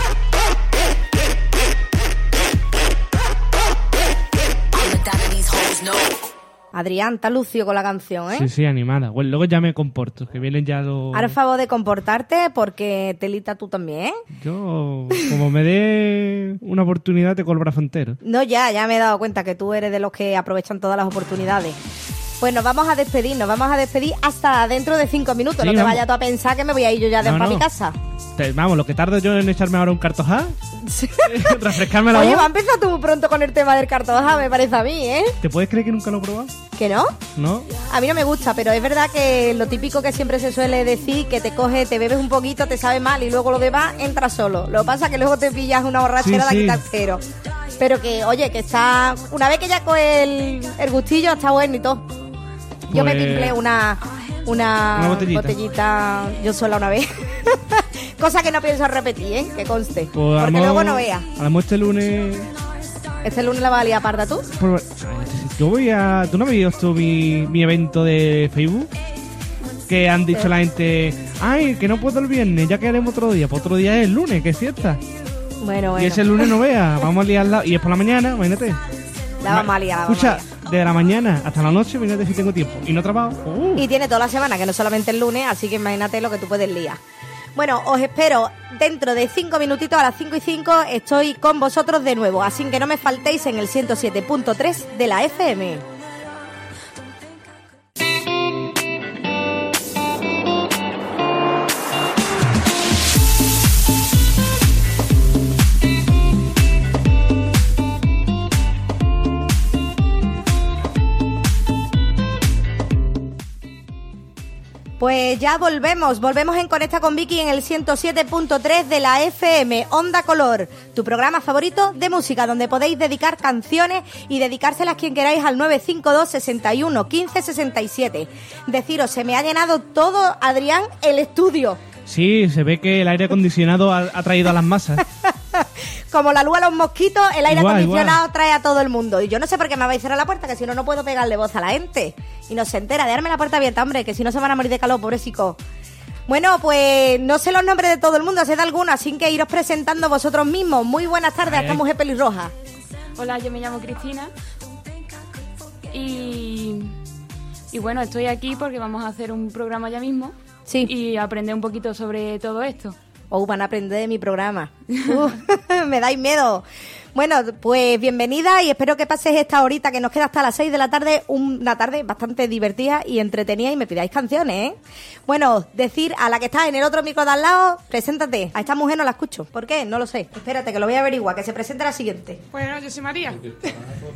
Adrián, está lucio con la canción, ¿eh? Sí, sí, animada. Bueno, luego ya me comporto, que vienen ya los... Ahora favor de comportarte porque telita tú también, ¿eh? Yo, como me dé una oportunidad, te colbra entero. No, ya, ya me he dado cuenta que tú eres de los que aprovechan todas las oportunidades. Pues nos vamos a despedir, nos vamos a despedir hasta dentro de cinco minutos. Sí, no te vamos. vayas tú a pensar que me voy a ir yo ya de No, para no. mi casa. Te- vamos, lo que tardo yo en echarme ahora un cartojá, refrescarme la Oye, voz. va a empezar tú pronto con el tema del cartoja, me parece a mí, ¿eh? ¿Te puedes creer que nunca lo he probado? ¿Que no? ¿No? A mí no me gusta, pero es verdad que lo típico que siempre se suele decir, que te coge, te bebes un poquito, te sabe mal y luego lo demás entra solo. Lo que pasa es que luego te pillas una borrachera Sí, de sí. quitar cero. Pero que, oye, que está... Una vez que ya coge el, el gustillo, está bueno y todo. Yo me Pues- pimplé una, una, Una botellita. botellita yo sola una vez. Cosa que no pienso repetir, ¿eh? Que conste. Pues a Porque luego no veas. A lo mejor este lunes... Este lunes la valía parda tú. pues, yo voy a... ¿Tú no habías visto mi, mi evento de Facebook? Que han dicho la gente... Ay, que no puedo el viernes, ya que haremos otro día. Pues otro día es el lunes, que es fiesta. Bueno, Y bueno. ese lunes no vea, vamos a liarla. Y es por la mañana, imagínate. La vamos a liar, la a Escucha, de la mañana hasta la noche, imagínate si tengo tiempo. Y no trabajo. Uh. Y tiene toda la semana, que no solamente el lunes, así que imagínate lo que tú puedes liar. Bueno, os espero dentro de cinco minutitos a las 5 y 5 estoy con vosotros de nuevo, así que no me faltéis en el 107.3 de la FM. Pues ya volvemos, volvemos en Conecta con Vicky en el 107.3 de la FM, Onda Color, tu programa favorito de música, donde podéis dedicar canciones y dedicárselas quien queráis al 952 61 15 67. Deciros, se me ha llenado todo, Adrián, el estudio. Sí, se ve que el aire acondicionado ha, ha traído a las masas. Como la luz a los mosquitos, el aire Igual, acondicionado trae a todo el mundo. Y yo no sé por qué me habéis cerrado la puerta, que si no, no puedo pegarle voz a la gente. Y no se entera, dejarme la puerta abierta, hombre, que si no se van a morir de calor, pobrecito. Bueno, pues no sé los nombres de todo el mundo, sé de algunos, así que iros presentando vosotros mismos. Muy buenas tardes a esta mujer pelirroja. Hola, yo me llamo Cristina y, y bueno, estoy aquí porque vamos a hacer un programa ya mismo Sí. y aprender un poquito sobre todo esto. Oh, van a aprender de mi programa. Uh, me dais miedo. Bueno, pues bienvenida y espero que pases esta horita que nos queda hasta las 6 de la tarde, una tarde bastante divertida y entretenida y me pidáis canciones, ¿eh? Bueno, decir a la que está en el otro micro de al lado, preséntate. A esta mujer no la escucho. ¿Por qué? No lo sé. Espérate, que lo voy a averiguar, que se presente la siguiente. Bueno, yo soy María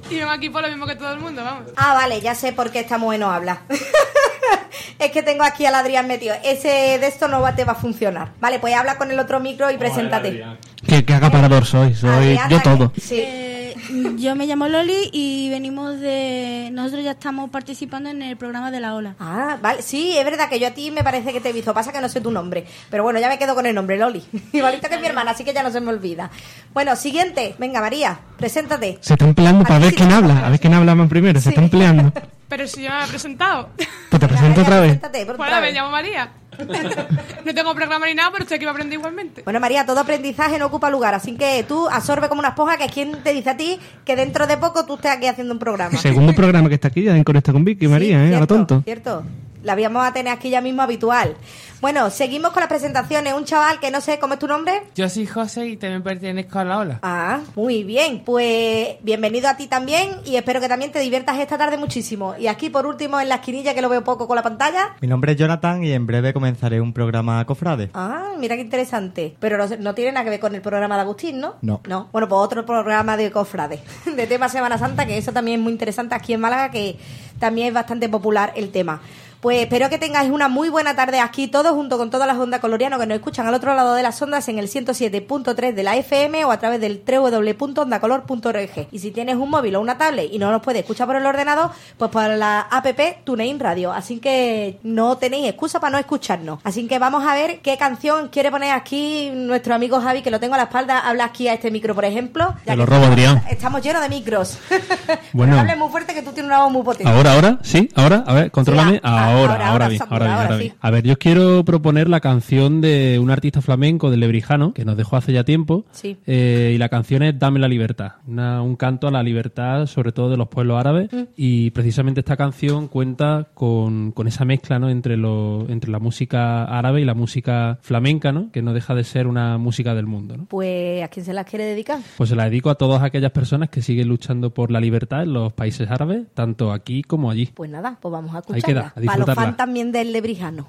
y vengo aquí por lo mismo que todo el mundo, vamos. Ah, vale, ya sé por qué esta mujer no habla. es que tengo aquí al Adrián metido. Ese de esto no va, te va a funcionar. Vale, pues habla con el otro micro y preséntate. ¿Qué, qué acaparador soy? Soy Adrián, yo la- Sí. Eh, yo me llamo Loli y venimos de... Nosotros ya estamos participando en el programa de la ola. Ah, vale. Sí, es verdad que yo a ti me parece que te he visto. Pasa que no sé tu nombre. Pero bueno, ya me quedo con el nombre, Loli. Igualito que mi hermana, así que ya no se me olvida. Bueno, siguiente. Venga, María, preséntate. Se está empleando para ver quién habla. A ver quién habla más primero. Se Sí. está empleando. Pero si yo me he presentado. Pues te presento María, otra vez. preséntate, por Bueno, otra me llamo María. No tengo programa ni nada, pero estoy aquí para aprender igualmente. Bueno, María, todo aprendizaje no ocupa lugar, así que tú absorbe como una esponja, que es quien te dice a ti que dentro de poco tú estés aquí haciendo un programa. El segundo programa que está aquí ya en Conecta con Vicky, María, Sí, ¿eh? A lo cierto, tonto. Cierto. La habíamos a tener aquí ya mismo habitual. Bueno, seguimos con las presentaciones. Un chaval que no sé cómo es tu nombre. Yo soy José y también pertenezco a la ola. Ah, muy bien. Pues bienvenido a ti también y espero que también te diviertas esta tarde muchísimo. Y aquí por último en la esquinilla que lo veo poco con la pantalla. Mi nombre es Jonathan y en breve comenzaré un programa cofrade. Ah, mira qué interesante. Pero no, no tiene nada que ver con el programa de Agustín, ¿no? No. No. Bueno, pues otro programa de cofrade, de tema Semana Santa, que eso también es muy interesante aquí en Málaga, que también es bastante popular el tema. Pues espero que tengáis una muy buena tarde aquí todos junto con todas las ondas colorianas que nos escuchan al otro lado de las ondas en el 107.3 de la FM o a través del www.ondacolor.org. Y si tienes un móvil o una tablet y no nos puedes escuchar por el ordenador, pues por la app TuneIn Radio. Así que no tenéis excusa para no escucharnos. Así que vamos a ver qué canción quiere poner aquí nuestro amigo Javi, que lo tengo a la espalda. Habla aquí a este micro, por ejemplo. Ya Te lo robo, Adrián. Estamos llenos de micros. Bueno. No hables muy fuerte que tú tienes una voz muy potente. Ahora, ahora, sí, ahora, a ver, contrólame. Sí, a- Ahora, ahora, ahora, bien, ahora bien, ahora sí. bien. A ver, yo quiero proponer la canción de un artista flamenco del Lebrijano, que nos dejó hace ya tiempo. Sí. Eh, y la canción es Dame la libertad, una- un canto a la libertad, sobre todo de los pueblos árabes. Mm. Y precisamente esta canción cuenta con, con esa mezcla ¿no? entre, lo, entre la música árabe y la música flamenca, ¿no? que no deja de ser una música del mundo. ¿no? Pues, ¿a quién se las quiere dedicar? Pues se la dedico a todas aquellas personas que siguen luchando por la libertad en los países árabes, tanto aquí como allí. Pues nada, pues vamos a Ahí queda, escucharla. a los disfrutarla. fans también del Lebrijano.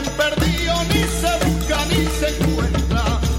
Bien perdido ni se busca ni se encuentra.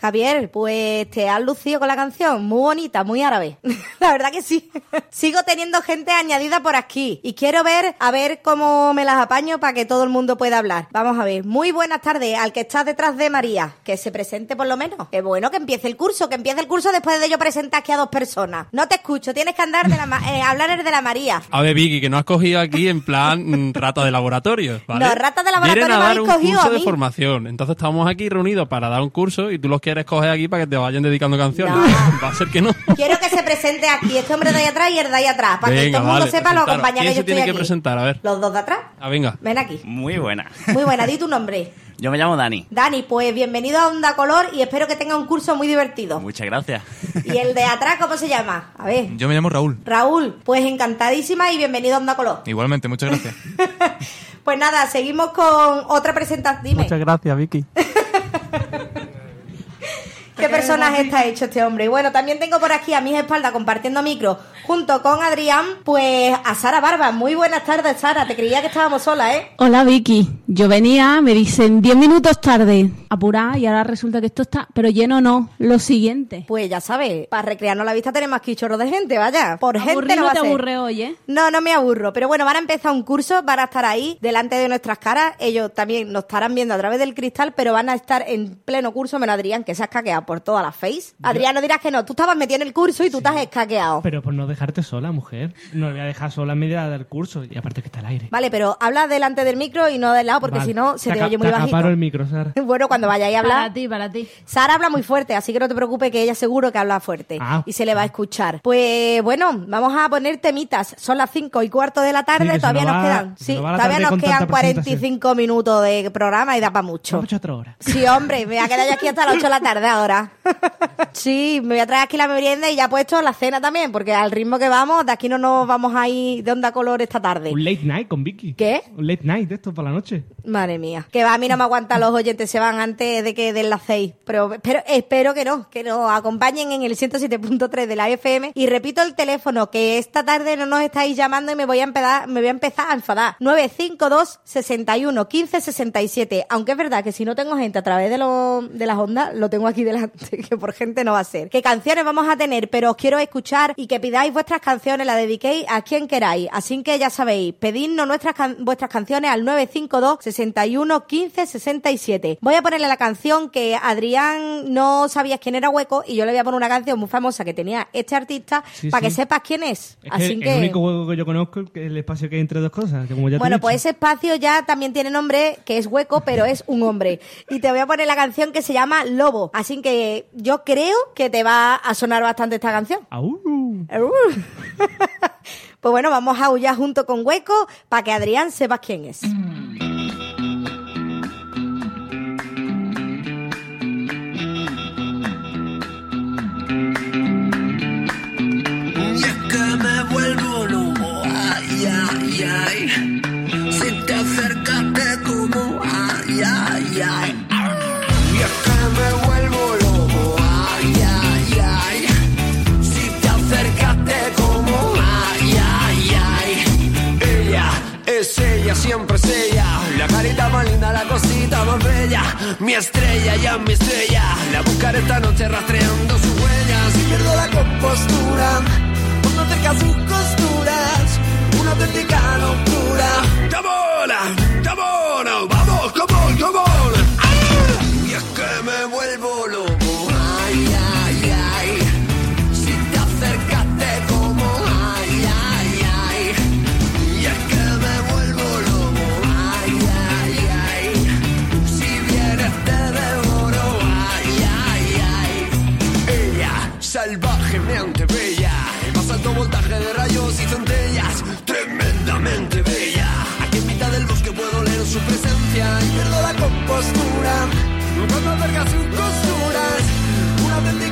Javier, pues te has lucido con la canción, muy bonita, muy árabe. la verdad que sí. Sigo teniendo gente añadida por aquí y quiero ver a ver cómo me las apaño para que todo el mundo pueda hablar. Vamos a ver. Muy buenas tardes al que está detrás de María, que se presente por lo menos. Es bueno que empiece el curso, que empiece el curso después de yo presentar aquí a dos personas. No te escucho, tienes que andar de la ma- eh, hablar el de la María. A ver, Vicky, que no has cogido aquí en plan mm, rata de laboratorio, ¿vale? No, rata de laboratorio a me dar un cogido curso a de mí. formación. Entonces estamos aquí reunidos para dar un curso y tú los quieres coger aquí para que te vayan dedicando canciones. Va a ser que no. Quiero que se presente aquí este hombre de ahí atrás y el de ahí atrás, para que todo el mundo vale, sepa lo presentaros. acompañada ¿Quién que yo estoy tiene que presentar? A ver. Los dos de atrás. Ah, venga. Ven aquí. Muy buena. Muy buena, di tu nombre. Yo me llamo Dani. Dani, pues bienvenido a Onda Color y espero que tenga un curso muy divertido. Muchas gracias. ¿Y el de atrás cómo se llama? A ver. Yo me llamo Raúl. Raúl, pues encantadísima y bienvenido a Onda Color. Igualmente, muchas gracias. Pues nada, seguimos con otra presentación. Dime, Muchas gracias, Vicky. ¿qué personaje está hecho este hombre? Y bueno, también tengo por aquí a mis espaldas compartiendo micro junto con Adrián, pues a Sara Barba. Muy buenas tardes, Sara. Te creía que estábamos solas, ¿eh? Hola Vicky, yo venía, me dicen 10 minutos tarde, apurá y ahora resulta que esto está, pero lleno no, lo siguiente. Pues ya sabes, para recrearnos la vista tenemos aquí chorro de gente, vaya. Por gente no no va a te ser. aburre hoy, ¿eh? No, no me aburro. Pero bueno, van a empezar un curso, van a estar ahí delante de nuestras caras. Ellos también nos estarán viendo a través del cristal, pero van a estar en pleno curso, menos Adrián, que se ha escaqueado por toda la face. Adrián, no dirás que no. Tú estabas metido en el curso y tú te has escaqueado. Pero por no dejarte sola, mujer. No me voy a dejar sola en medio del curso. Y aparte que está al aire. Vale, pero habla delante del micro y no del lado, porque Vale. si no se te aca- oye muy te bajito. el micro, Sara. Bueno, cuando vayáis a hablar. Para ti, para ti. Sara habla muy fuerte, así que no te preocupes que ella seguro que habla fuerte Ah. y se le va a escuchar. Pues bueno, vamos a poner temitas. Son las cinco y cuarto de la tarde, Sí, todavía nos nos va- quedan. Sí, nos todavía nos quedan tanta 45 minutos de programa y da para mucho. Vamos a echar otra hora. Sí, hombre, me voy a quedar yo aquí hasta las 8 de la tarde ahora. Sí, me voy a traer aquí la merienda y ya he puesto la cena también, porque al ritmo que vamos, de aquí no nos vamos a ir de onda color esta tarde. Un late night con Vicky. ¿Qué? Un late night de esto por la noche. Madre mía. Que va, a mí no me aguantan los oyentes, se van antes de que den las seis. Pero, pero espero que no, que nos acompañen en el 107.3 de la FM. Y repito el teléfono, que esta tarde no nos estáis llamando y me voy a empezar, me voy a empezar a enfadar. 952 61 15 67. Aunque es verdad que si no tengo gente a través de, lo- de las ondas, lo tengo aquí delante, que por gente no va a ser. ¿Qué canciones vamos a tener? Pero os quiero escuchar y que pidáis vuestras canciones, la dediquéis a quien queráis. Así que ya sabéis, pedidnos nuestras can- vuestras canciones al 952 61 15 67. Voy a ponerle la canción que Adrián no sabías quién era Hueco y yo le voy a poner una canción muy famosa que tenía este artista Sí, para que sepas quién es. Es Así que, que, el único juego que yo conozco es el espacio que hay entre dos cosas. Que como ya te he bueno, pues ese espacio ya también tiene nombre, que es hueco, pero es un hombre. Y te voy a poner la canción que se llama Lobo. Así que yo creo que te va a sonar bastante esta canción. Pues bueno, vamos a aullar junto con Hueco para que Adrián sepa quién es. Y es que me vuelvo lobo, ay, ay, ay. Siempre es ella. La carita más linda, la cosita más bella. Mi estrella, ya mi estrella. La buscaré esta noche rastreando sus huellas. Y pierdo la compostura cuando acerca sus costuras. Una auténtica locura. Come on, come on, vamos, come on. Salvajemente bella, el más alto voltaje de rayos y centellas, tremendamente bella. Aquí en mitad del bosque puedo leer su presencia y pierdo la compostura. Cuando acerca sus costuras, una auténtica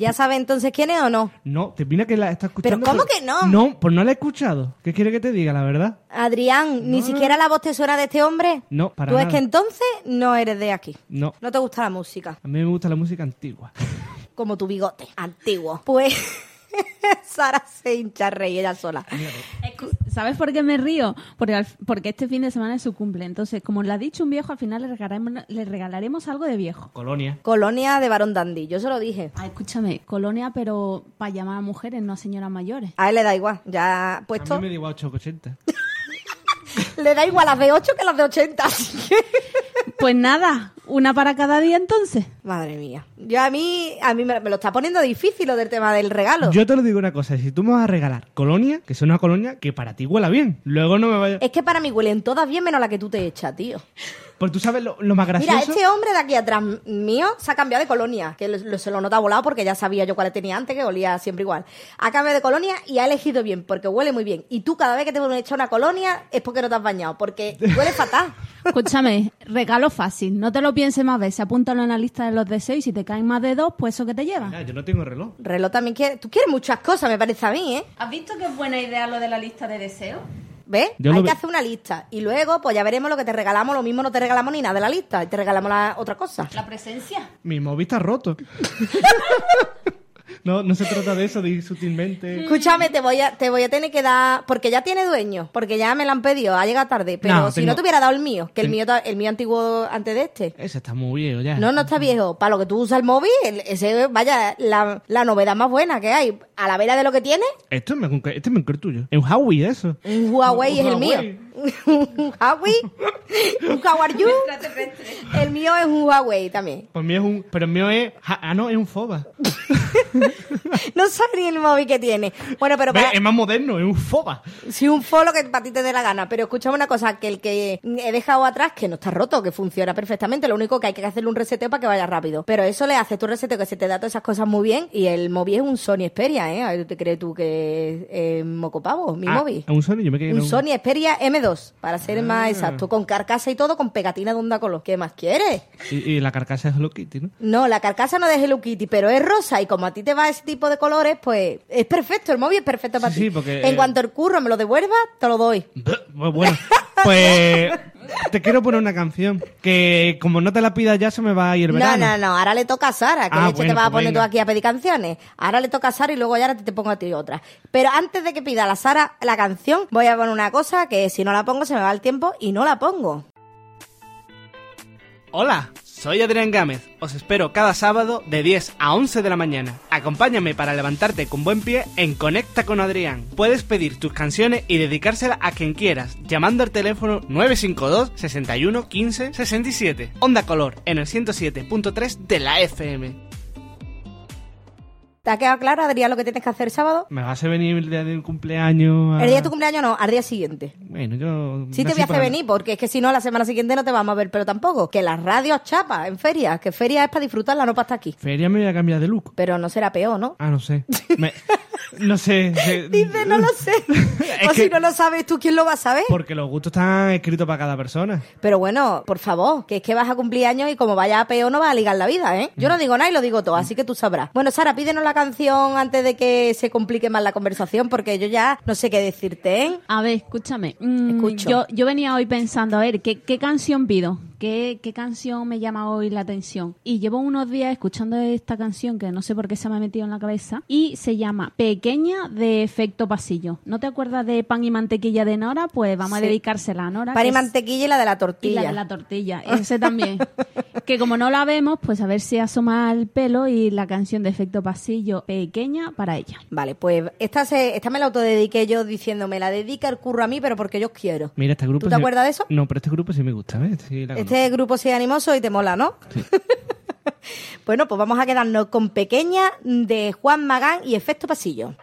¿Ya sabe entonces quién es o no? No, te mira que la está ¿Pero escuchando. cómo que no? No, pues no la he escuchado. ¿Qué quiere que te diga, la verdad? Adrián, ni siquiera la voz te suena de este hombre. No, para Tú es nada. que entonces no eres de aquí. No, No te gusta la música, a mí me gusta la música antigua. como tu bigote, antiguo. Pues Sara se hincha a reír ella sola. ¿Sabes por qué me río? Porque, al- porque este fin de semana es su cumple. Entonces, como le ha dicho un viejo, al final le regalaremos, le regalaremos algo de viejo. Colonia. Colonia de Barón Dandy, yo se lo dije. Ah, escúchame, colonia, pero para llamar a mujeres, no a señoras mayores. A él le da igual, ya A puesto. mí me da igual 880. Le da igual las de 8 que las de 80. Pues nada, una para cada día entonces. Madre mía. Yo a mí, a mí me, me lo está poniendo difícil lo del tema del regalo. Yo te lo digo una cosa, si tú me vas a regalar colonia, que sea una colonia que para ti huela bien, luego no me vaya... Es que para mí huelen todas bien menos la que tú te echas, tío. Pues tú sabes lo, lo más gracioso... Mira, este hombre de aquí atrás mío se ha cambiado de colonia, que lo- lo- se lo nota volado porque ya sabía yo cuál tenía antes, que olía siempre igual. Ha cambiado de colonia y ha elegido bien, porque huele muy bien. Y tú cada vez que te pones a echar una colonia es porque no te has bañado, porque huele fatal. Escúchame, regalo fácil, no te lo pienses más veces, apúntalo en la lista de los deseos y si te caen más de dos, pues eso que te lleva. Yo no tengo reloj. Reloj también quiere... Tú quieres muchas cosas, me parece a mí, ¿eh? ¿Has visto qué buena idea lo de la lista de deseos? ¿Ves? Yo Hay que ve- hacer una lista. Y luego, pues ya veremos lo que te regalamos. Lo mismo no te regalamos ni nada de la lista. Y te regalamos la otra cosa. La presencia. Mi móvil está roto. no, no se trata de eso, de ir sutilmente... Escúchame, te voy a, te voy a tener que dar, porque ya tiene dueño, porque ya me lo han pedido, ha llegado tarde, pero No, si tengo- no te hubiera dado el mío, que el mío, el mío antiguo antes de este. Ese está muy viejo ya. No, no está viejo. Para lo que tú usas el móvil, ese, vaya, la, la novedad más buena que hay. A la vera de lo que tiene, Esto es este es mejor tuyo. Es un Huawei eso. un Huawei es el Huawei. mío. un Huawei, un Kawaryu. El mío es un Huawei también. Pues mío es un... Pero el mío es... Ah, no, es un FOBA. No sabe ni el móvil que tiene. Bueno, pero para, Es más moderno, es un FOBA. Si un follow que para ti te dé la gana, pero escúchame una cosa, que el que he dejado atrás, que no está roto, que funciona perfectamente, lo único que hay que hacerle un reseteo para que vaya rápido. Pero eso le hace tu reseteo que se te da todas esas cosas muy bien y el móvil es un Sony Xperia, ¿eh? ¿Te crees tú que es eh, mocopavo, mi Ah, móvil? es un Sony, yo me quedé Un Sony Xperia M2, para ser más Ah. exacto, con carcasa y todo, con pegatina de onda color. ¿Qué más quieres? Y, y la carcasa es Hello Kitty, ¿no? No, la carcasa no es de Hello Kitty, pero es rosa y como a ti te va ese tipo de colores, pues es perfecto, el móvil es perfecto para Sí, ti. sí, porque, En eh, cuanto el curro me lo devuelva, te lo doy. Bueno, pues te quiero poner una canción que como no te la pidas ya se me va a ir el No, verano. no, no, ahora le toca a Sara, que Ah, leche te bueno, vas a pues poner tú venga. aquí a pedir canciones. Ahora le toca a Sara y luego ya ahora te pongo a ti otra. Pero antes de que pida la Sara la canción, voy a poner una cosa que si no la pongo se me va el tiempo y no la pongo. Hola, soy Adrián Gámez. Os espero cada sábado de 10 a 11 de la mañana. Acompáñame para levantarte con buen pie en Conecta con Adrián. Puedes pedir tus canciones y dedicárselas a quien quieras, llamando al teléfono 952 61 15 67. Onda Color en el 107.3 de la FM. ¿Te ha quedado claro, Adrián, lo que tienes que hacer el sábado? ¿Me vas a venir el día del cumpleaños? El día de tu cumpleaños no, al día siguiente. Bueno, yo... Sí te voy a hacer venir, porque es que si no, la semana siguiente no te vamos a ver, pero tampoco. Que las radios chapa en ferias, que feria es para disfrutarla, no para estar aquí. Feria me voy a cambiar de look. Pero no será peor, ¿no? Ah, no sé. No sé. Se... Dice, no lo uh. sé. o si no lo sabes tú, ¿quién lo va a saber? Porque los gustos están escritos para cada persona. Pero bueno, por favor, que es que vas a cumplir años y como vaya a peor no vas a ligar la vida, ¿eh? Yo mm. no digo nada y lo digo todo, así que tú sabrás. Bueno, Sara, pídenos la una canción antes de que se complique más la conversación? Porque yo ya no sé qué decirte. ¿eh? A ver, escúchame. Mm, Escucho. Yo, yo venía hoy pensando, a ver, ¿qué, canción pido? ¿Qué, ¿Qué, canción me llama hoy la atención? Y llevo unos días escuchando esta canción que no sé por qué se me ha metido en la cabeza y se llama Pequeña de Efecto Pasillo. ¿No te acuerdas de Pan y Mantequilla de Nora? Pues vamos a dedicársela a Nora. Pan y Mantequilla y la de la tortilla. La de la tortilla, ese también. que como no la vemos, pues a ver si asoma el pelo y la canción de Efecto Pasillo pequeña para ella. Vale, pues esta, se, esta me la autodediqué yo diciéndome, la dedica el curro a mí, pero porque yo quiero. Mira, este grupo... Te sí, acuerdas de eso? No, pero este grupo sí me gusta. este grupo sí es animoso y te mola, ¿no? Bueno, pues vamos a quedarnos con Pequeña de Juan Magán y Efecto Pasillo.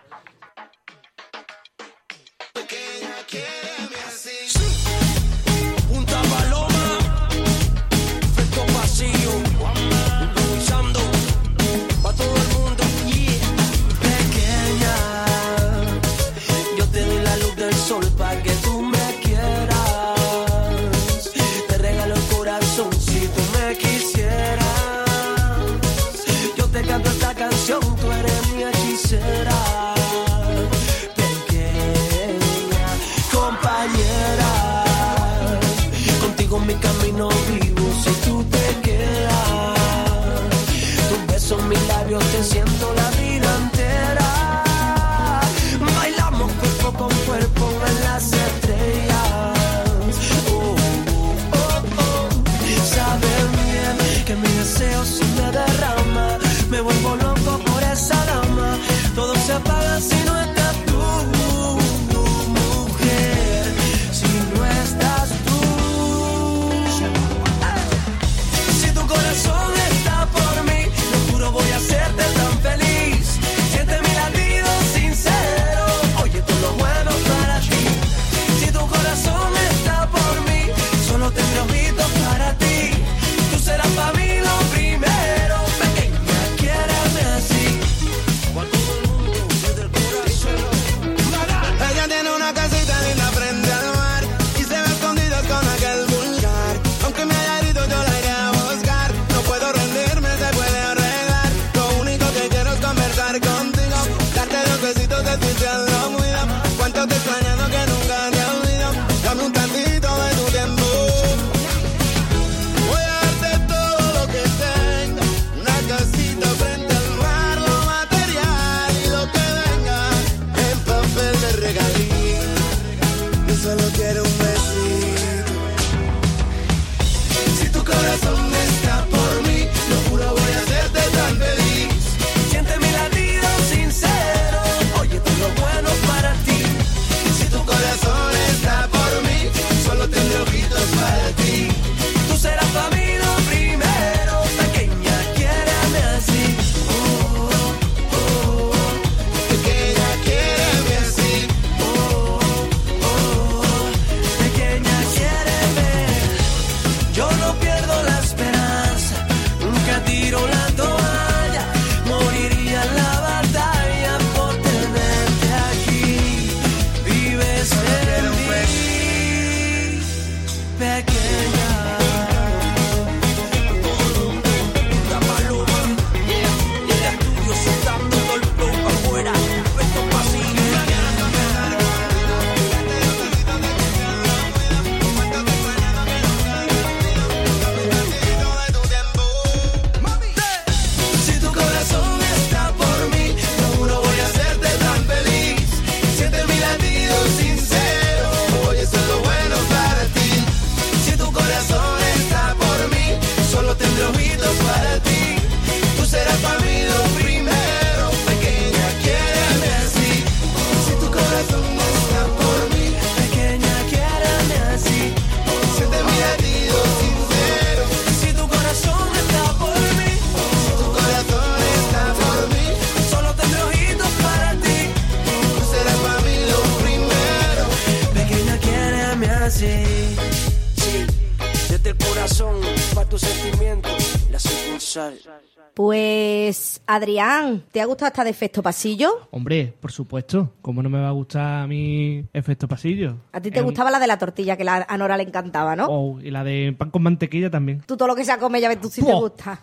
arkadaşlar Pues, Adrián, ¿te ha gustado esta de efecto pasillo? Hombre, por supuesto. ¿Cómo no me va a gustar a mi efecto pasillo? A ti te Es un- gustaba la de la tortilla, que la, a Nora le encantaba, ¿no? Oh, y la de pan con mantequilla también. Tú todo lo que sea come, ya ves, tú sí te gusta.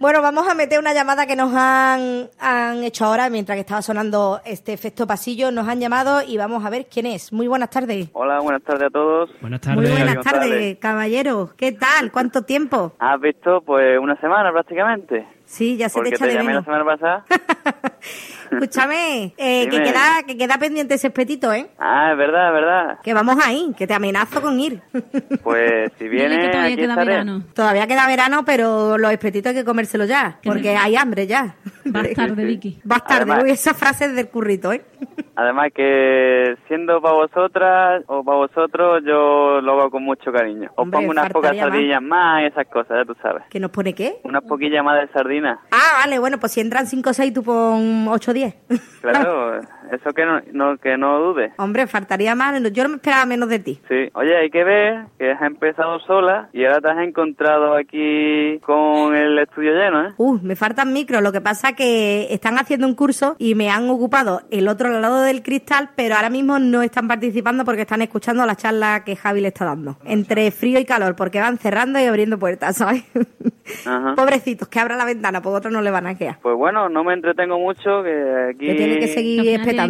Bueno, vamos a meter una llamada que nos han, han hecho ahora mientras que estaba sonando este efecto pasillo. Nos han llamado y vamos a ver quién es. Muy buenas tardes. Hola, buenas tardes a todos. Buenas Muy buenas tardes, caballero. ¿Qué tal? ¿Cuánto tiempo? ¿Has visto? Pues una semana prácticamente. Sí, ya se Porque te echa te de llamé la menos. semana pasada. Escúchame, eh, que, queda, que queda pendiente ese espetito, ¿eh? Ah, es verdad, es verdad. Que vamos ahí, que te amenazo con ir. Pues si viene, aquí estaré. Todavía queda verano, pero los espetitos hay que comérselos ya, porque hay hambre ya. Vas tarde, Vicky. Vas tarde, Además- uy, esa frase es del currito, ¿eh? Además que siendo para vosotras o para vosotros, yo lo hago con mucho cariño. Os Hombre, pongo unas pocas sardillas más y esas cosas, ya tú sabes. ¿Que nos pone qué? Unas poquillas más de sardinas. Ah, vale, bueno, pues si entran 5 o 6, tú pon 8 o 10. Claro, eso que no, no, que no dudes. Hombre, faltaría más, yo no me esperaba menos de ti. Sí, oye, hay que ver que has empezado sola y ahora te has encontrado aquí con el estudio lleno, ¿eh? Uh, me faltan micros, lo que pasa que están haciendo un curso y me han ocupado el otro lado del cristal, pero ahora mismo no están participando porque están escuchando la charla que Javi le está dando. Entre frío y calor, porque van cerrando y abriendo puertas, ¿sabes? Ajá. Pobrecitos, que abra la ventana, pues otros no le van a quedar. Pues bueno, no me entretengo mucho, que aquí... Que tiene que seguir espetando.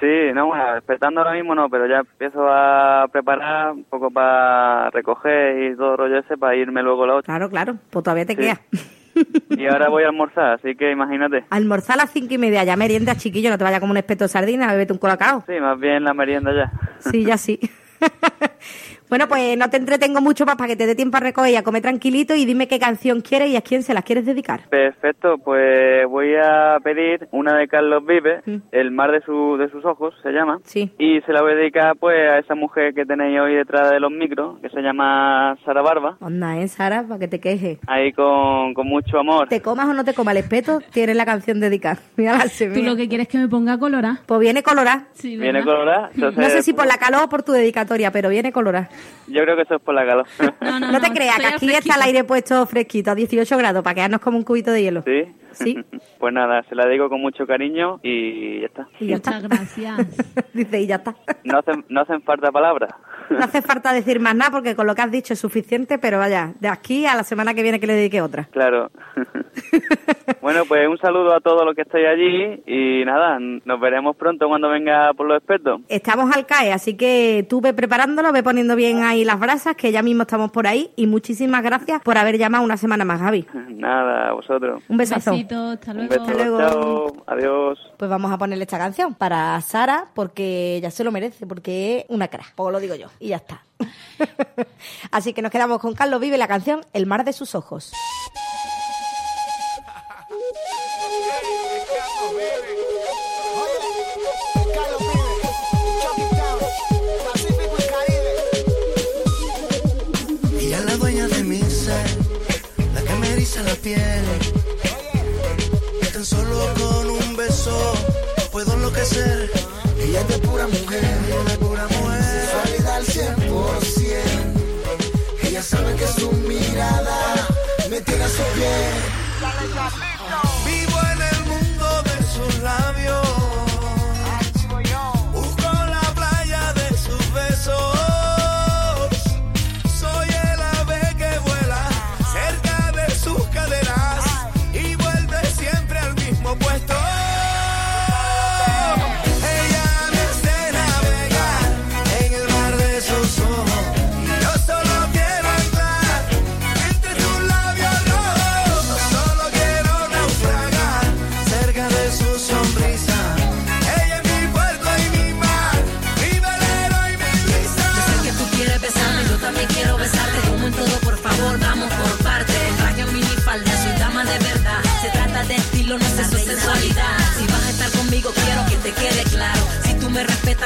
Sí, no, bueno, espetando ahora mismo no, pero ya empiezo a preparar un poco para recoger y todo el rollo ese para irme luego a la otra. Claro, claro, pues todavía te Sí. queda. Y ahora voy a almorzar, así que imagínate. Almorzar a las cinco y media, ya merienda, chiquillo, no te vaya como un espeto de sardina, bebete un colacao. Sí, más bien la merienda ya. Sí, ya sí. bueno, pues no te entretengo mucho más para que te dé tiempo a recoger y a comer tranquilito y dime qué canción quieres y a quién se las quieres dedicar. Perfecto, pues voy a pedir una de Carlos Vives, El mar de, su, de sus ojos se llama. Mm. Sí. Y se la voy a dedicar pues a esa mujer que tenéis hoy detrás de los micros, que se llama Sara Barba. Onda, ¿eh, Sara? Para que te quejes. Ahí con, con mucho amor. Te comas o no te comas el espeto, tienes la canción dedicada. Mira la Tú lo que quieres es que me ponga colorada. Pues viene colorada. Sí, Viene colorada. No sé si por la calor o por tu dedicatoria, pero viene colorada. Yo creo que eso es por la calor. No, te creas, que aquí está el aire puesto fresquito, a 18 grados, para quedarnos como un cubito de hielo. ¿Sí? Sí. pues nada, se la digo con mucho cariño y ya está. Y ya está. gracias. Dice, y ya está. No hacen, no hacen falta palabras. No hace falta decir más nada porque con lo que has dicho es suficiente, pero vaya, de aquí a la semana que viene que le dedique otra. Claro. bueno, pues un saludo a todos los que estáis allí y nada, nos veremos pronto cuando venga por los expertos. Estamos al CAE, así que tú ve preparándolo, ve poniendo bien ahí las brasas, que ya mismo estamos por ahí. Y muchísimas gracias por haber llamado una semana más, Javi. Nada, a vosotros. Un besazo. hasta Un beso, chao, adiós. Pues vamos a ponerle esta canción para Sara, porque ya se lo merece, porque es una crack, o lo digo yo, y ya está. Así que nos quedamos con Carlos Vive la canción El mar de sus ojos. Piel. Tan solo con un beso puedo enloquecer. Ella es de pura mujer, de pura mujer. Sexualidad al 100%. Ella sabe que su mirada me tiene a su piel.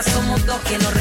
Somos dos que nos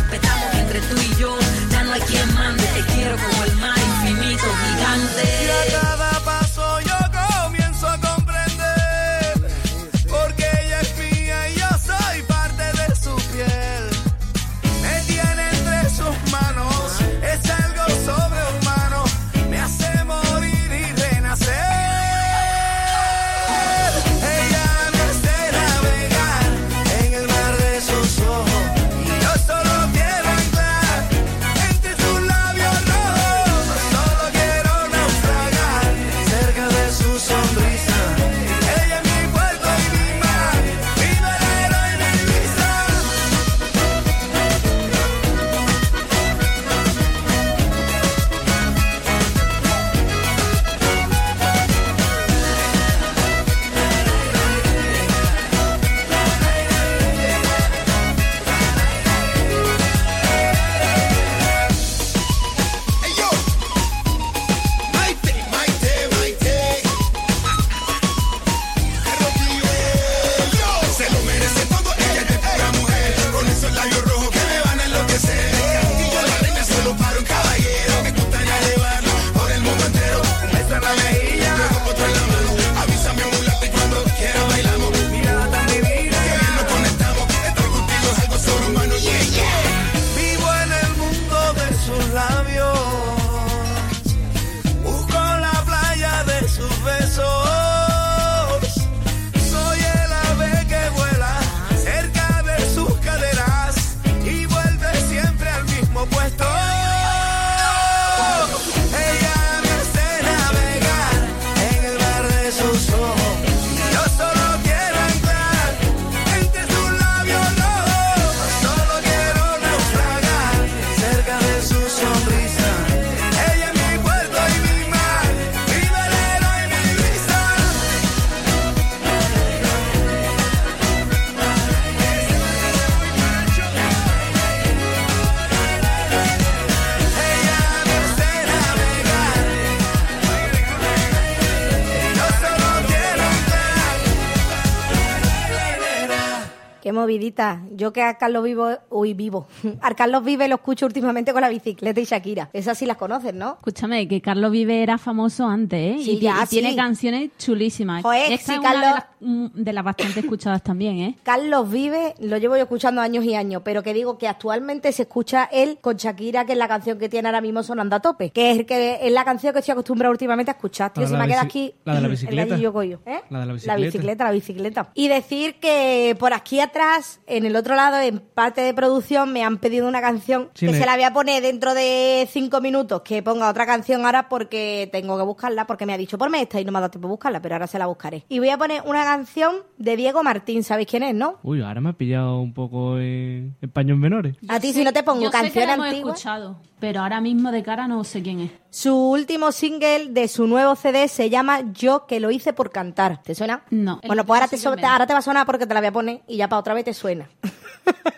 movidita. Yo que a Carlos Vivo, uy, vivo. A Carlos Vive lo escucho últimamente con la bicicleta y Shakira. Esas sí las conoces, ¿no? Escúchame, que Carlos Vive era famoso antes, ¿eh? Sí, y, ti- ya, y tiene canciones chulísimas. Joder, esta sí, es una de Carlos- las, mm, de las bastante escuchadas también, ¿eh? Carlos Vive, lo llevo yo escuchando años y años, pero que digo que actualmente se escucha él con Shakira, que es la canción que tiene ahora mismo sonando a tope, que es, el que, es la canción que estoy acostumbrada últimamente a escuchar. Tío, La la me queda aquí la de la el bicicleta. galillo coyo, ¿eh? La de la La bicicleta. bicicleta, la bicicleta. Y decir que por aquí atrás, en el otro lado, en parte de producción, me han pedido una canción Sí, que me- se la voy a poner dentro de cinco minutos, que ponga otra canción ahora porque tengo que buscarla, porque me ha dicho ponme esta y no me ha dado tiempo a buscarla, pero ahora se la buscaré. Y voy a poner una canción de Diego Martín, ¿sabéis quién es, no? Uy, ahora me ha pillado un poco en, en paños menores. A ti si no te pongo canción hemos antigua. escuchado, pero ahora mismo de cara no sé quién es. Su último single de su nuevo CD se llama Yo que lo hice por cantar. ¿Te suena? No. Bueno, pues ahora te, so- ahora te va a sonar porque te la voy a poner y ya para otra vez te suena.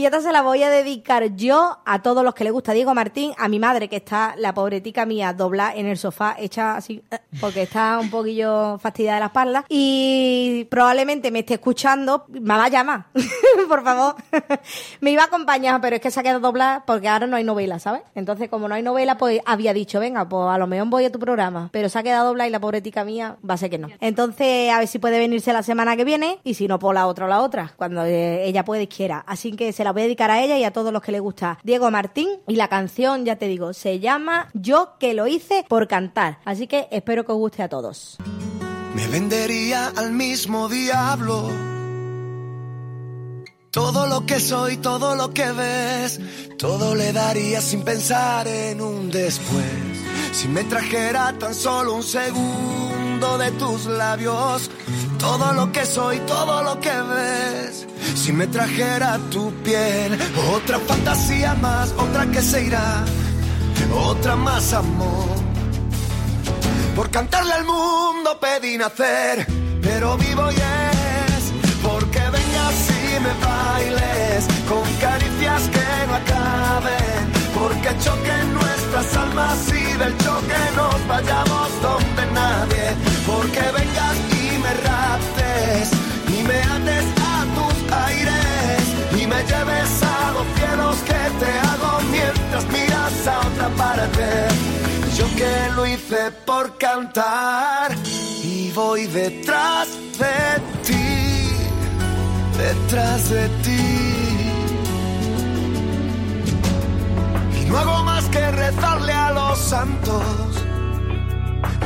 Y esta se la voy a dedicar yo a todos los que le gusta Diego Martín, a mi madre que está, la pobretica mía, dobla en el sofá, hecha así, eh, porque está un poquillo fastidiada de la espalda. Y probablemente me esté escuchando, mamá llama, por favor. me iba a acompañar, pero es que se ha quedado doblada porque ahora no hay novela, ¿sabes? Entonces, como no hay novela, pues había dicho, venga, pues a lo mejor voy a tu programa. Pero se ha quedado doblada y la pobretica mía va a ser que no. Entonces, a ver si puede venirse la semana que viene y si no, por la otra o la otra, cuando eh, ella pueda y quiera. Así que se la voy a dedicar a ella y a todos los que le gusta Diego Martín. Y la canción, ya te digo, se llama Yo que lo hice por cantar. Así que espero que os guste a todos. Me vendería al mismo diablo. Todo lo que soy, todo lo que ves, todo le daría sin pensar en un después. Si me trajera tan solo un segundo de tus labios, todo lo que soy, todo lo que ves. Si me trajera tu piel, otra fantasía más, otra que se irá, otra más amor. Por cantarle al mundo pedí nacer, pero vivo y es porque vengas y me bailes con caricias que no acaben, porque choquen nuestras almas y del choque nos vayamos donde nadie, porque vengas y me raptes y me ates a tus aires y me lleves a los cielos que te hago mientras miras a otra parte. Yo que lo hice por cantar y voy detrás de ti, detrás de ti. Y no hago más que rezarle a los santos.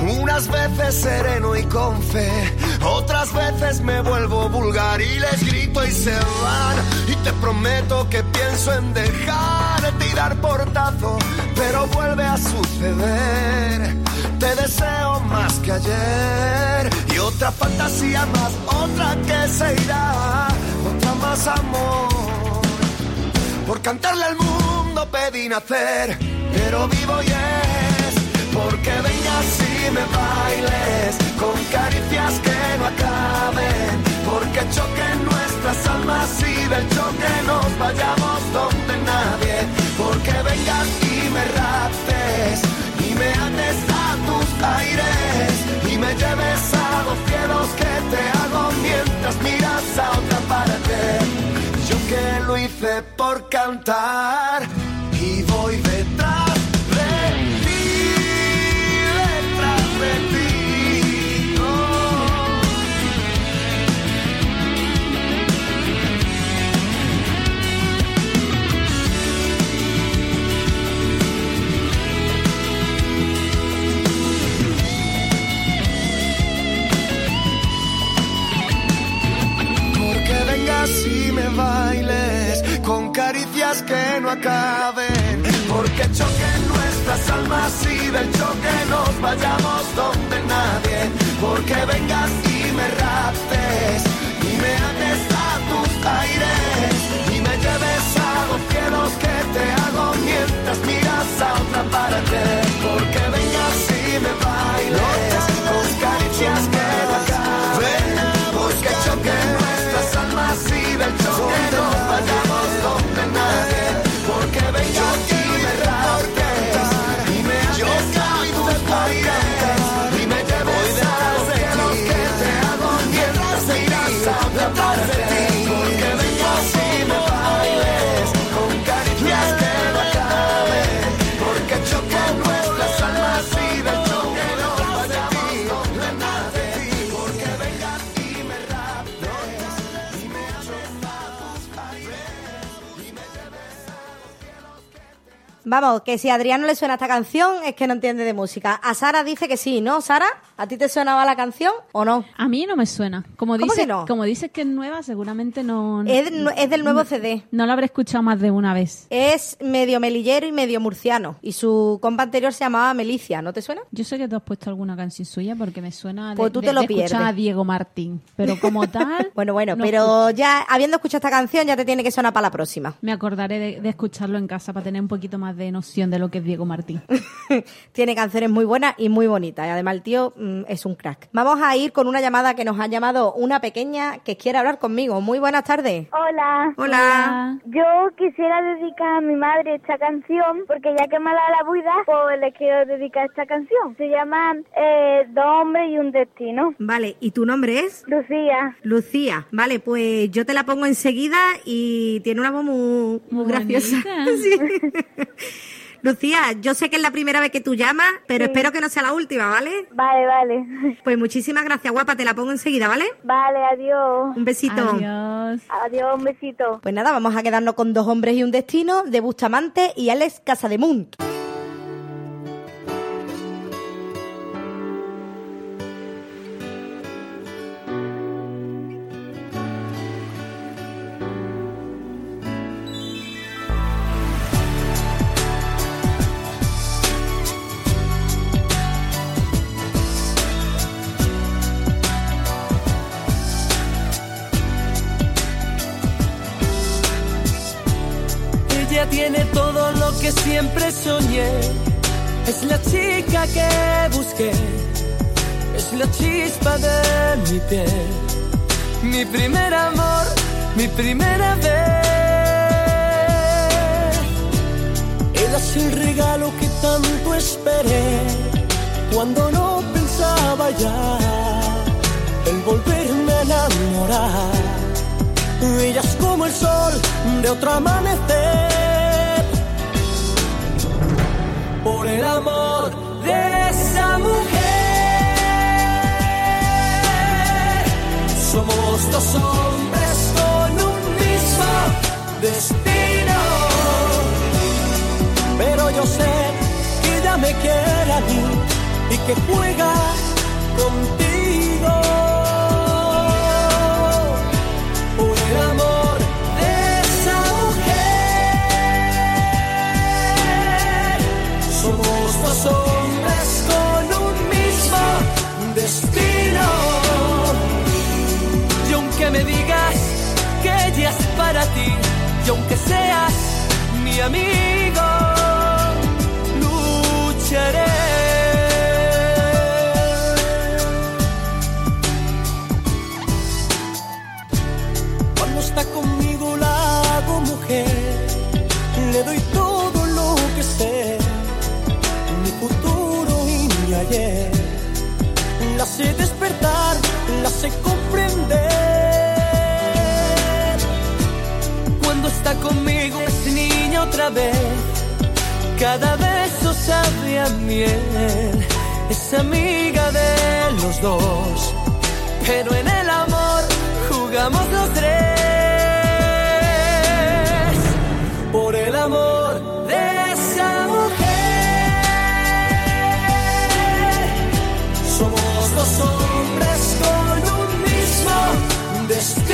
Unas veces sereno y con fe, otras veces me vuelvo vulgar y les grito y se van. Y te prometo que pienso en dejarte y dar portazo, pero vuelve a suceder. Te deseo más que ayer y otra fantasía más, otra que se irá, otra más amor. Por cantarle al mundo pedí nacer, pero vivo y es porque vengas y me bailes con caricias que no acaben, porque choquen nuestras almas y del choque nos vayamos donde nadie, porque vengas y me raptes y me ates a tus aires y me lleves a los cielos que te hago mientras miras a otra parte. Yo que lo hice por cantar y voy detrás bailes con caricias que no acaben. Porque choquen nuestras almas y del choque nos vayamos donde nadie. Porque vengas y me raptes y me ates a tus aires y me lleves a los cielos que te hago mientras miras a otra parte. Porque vengas y me bailes con caricias que Vamos, que si a Adrián no le suena esta canción es que no entiende de música. A Sara dice que sí, ¿no? Sara, ¿a ti te sonaba la canción o no? A mí no me suena. Como ¿Cómo dices, que no? como dices que es nueva, seguramente no. Es, de- es del nuevo CD. No lo habré escuchado más de una vez. Es medio melillero y medio murciano. Y su compa anterior se llamaba Melicia, ¿no te suena? Yo sé que tú has puesto alguna canción suya porque me suena de, Pues tú de- te lo de pierdes. a Diego Martín. Pero como tal. Bueno, bueno, no pero ya habiendo escuchado esta canción ya te tiene que sonar para la próxima. Me acordaré de, de escucharlo en casa para tener un poquito más de noción de lo que es Diego Martín. Tiene canciones muy buenas y muy bonitas. Y además el tío mm, es un crack. Vamos a ir con una llamada que nos ha llamado una pequeña que quiere hablar conmigo. Muy buenas tardes. Hola. Hola. Yo quisiera dedicar a mi madre esta canción porque ya que me ha dado la vida, pues le quiero dedicar esta canción. Se llama eh, Dos hombres y un destino. Vale, ¿y tu nombre es? Lucía. Lucía. Vale, pues yo te la pongo enseguida y tiene una voz muy, muy graciosa. Sí. Lucía, yo sé que es la primera vez que tú llamas, pero Sí. espero que no sea la última, ¿vale? Vale, vale. Pues muchísimas gracias, guapa, te la pongo enseguida, ¿vale? Vale, adiós. Un besito. Adiós. Adiós, un besito. Pues nada, vamos a quedarnos con dos hombres y un destino de Bustamante y Alex Casademunt. Siempre soñé. Es la chica que busqué. Es la chispa de mi piel. Mi primer amor, mi primera vez. Ella es el regalo que tanto esperé. Cuando no pensaba ya en volverme a enamorar. Ella es como el sol de otro amanecer. Por el amor de esa mujer. Somos dos hombres con un mismo destino. Pero yo sé que ella me quiere a mí y que juega contigo. Y aunque seas mi amigo, lucharé. Cuando está conmigo la hago mujer, le doy todo lo que sé, mi futuro y mi ayer. La sé despertar, la sé comprender. Está conmigo es niña otra vez. Cada beso sabe a miel, es amiga de los dos. Pero en el amor jugamos los tres. Por el amor de esa mujer. Somos dos hombres con un mismo destino.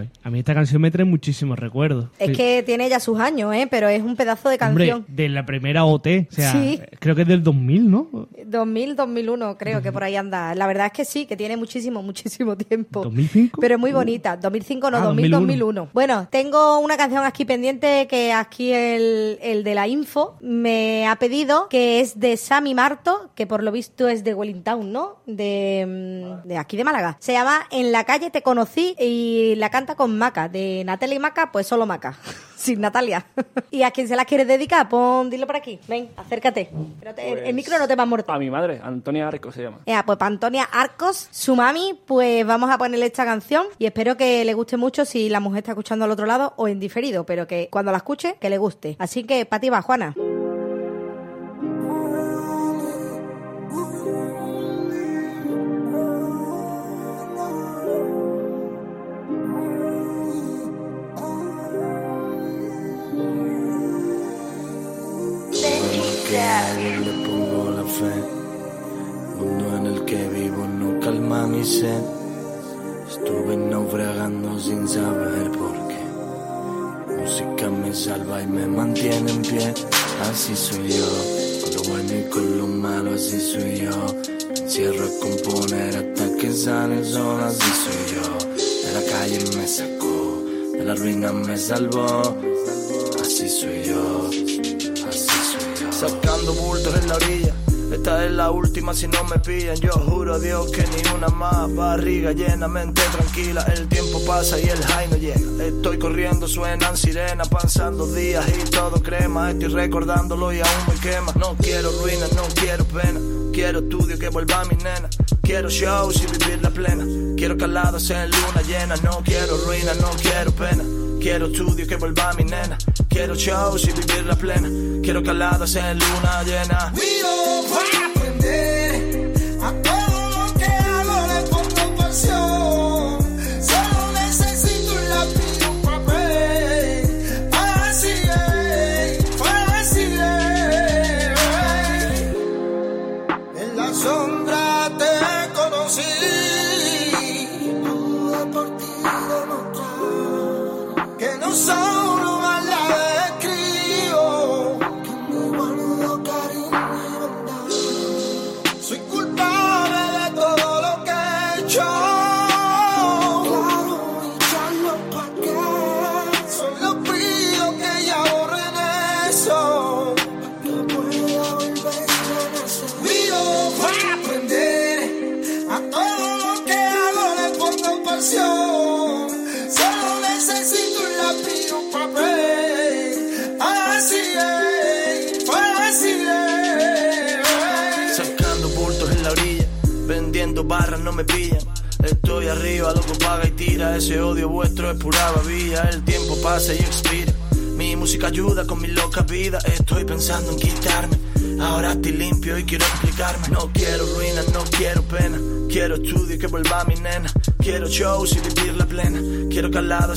Ay, ay, ay. A mí esta canción me trae muchísimos recuerdos. Es Sí. que tiene ya sus años, ¿eh? Pero es un pedazo de Hombre, canción. de la primera OT. O sea, Sí. creo que es del 2000, ¿no? 2000, 2001, creo que por ahí anda. La verdad es que sí, que tiene muchísimo, muchísimo tiempo. ¿2005? Pero es muy bonita. 2005 no, Ah, 2000, 2001. 2001. Bueno, tengo una canción aquí pendiente que aquí el, el de la info me ha pedido, que es de Sammy Marto, que por lo visto es de Wellington, ¿no? De, mm, de aquí de Málaga. Se llama En la calle te conocí y la canta con Maca. De Natalia y Maca, pues solo Maca. Sin Natalia. y a quien se la quieres dedicar, pon, dilo por aquí. Ven, acércate. Pero te- el- el Pues, micro no te va a morder. A mi madre, Antonia Arco se llama. Pues para Antonia Arcos, su mami, pues vamos a ponerle esta canción y espero que le guste mucho si la mujer está escuchando al otro lado o en diferido, pero que cuando la escuche, que le guste. Así que, para ti va, Juana. Alguien le pongo la fe. Mundo en el que vivo no calma mi sed. Estuve naufragando sin saber por qué. Música me salva y me mantiene en pie. Así soy yo. Con lo bueno y con lo malo, así soy yo. Me a componer hasta que sale el sol, así soy yo. De la calle me sacó, de la ruina me salvó. Así soy yo. Sacando bultos en la orilla. Esta es la última si no me pillan. Yo juro a Dios que ni una más. Barriga llena, mente tranquila. El tiempo pasa y el high no llega. Estoy corriendo, suenan sirenas. Pasando días y todo crema. Estoy recordándolo y aún me quema. No quiero ruinas, no quiero pena. Quiero estudio que vuelva mi nena. Quiero shows y vivir la plena. Quiero caladas en luna llena. No quiero ruinas, no quiero pena. Quiero estudio que vuelva mi nena. Quiero shows y vivir la plena. Quiero caladas en luna llena. Miro para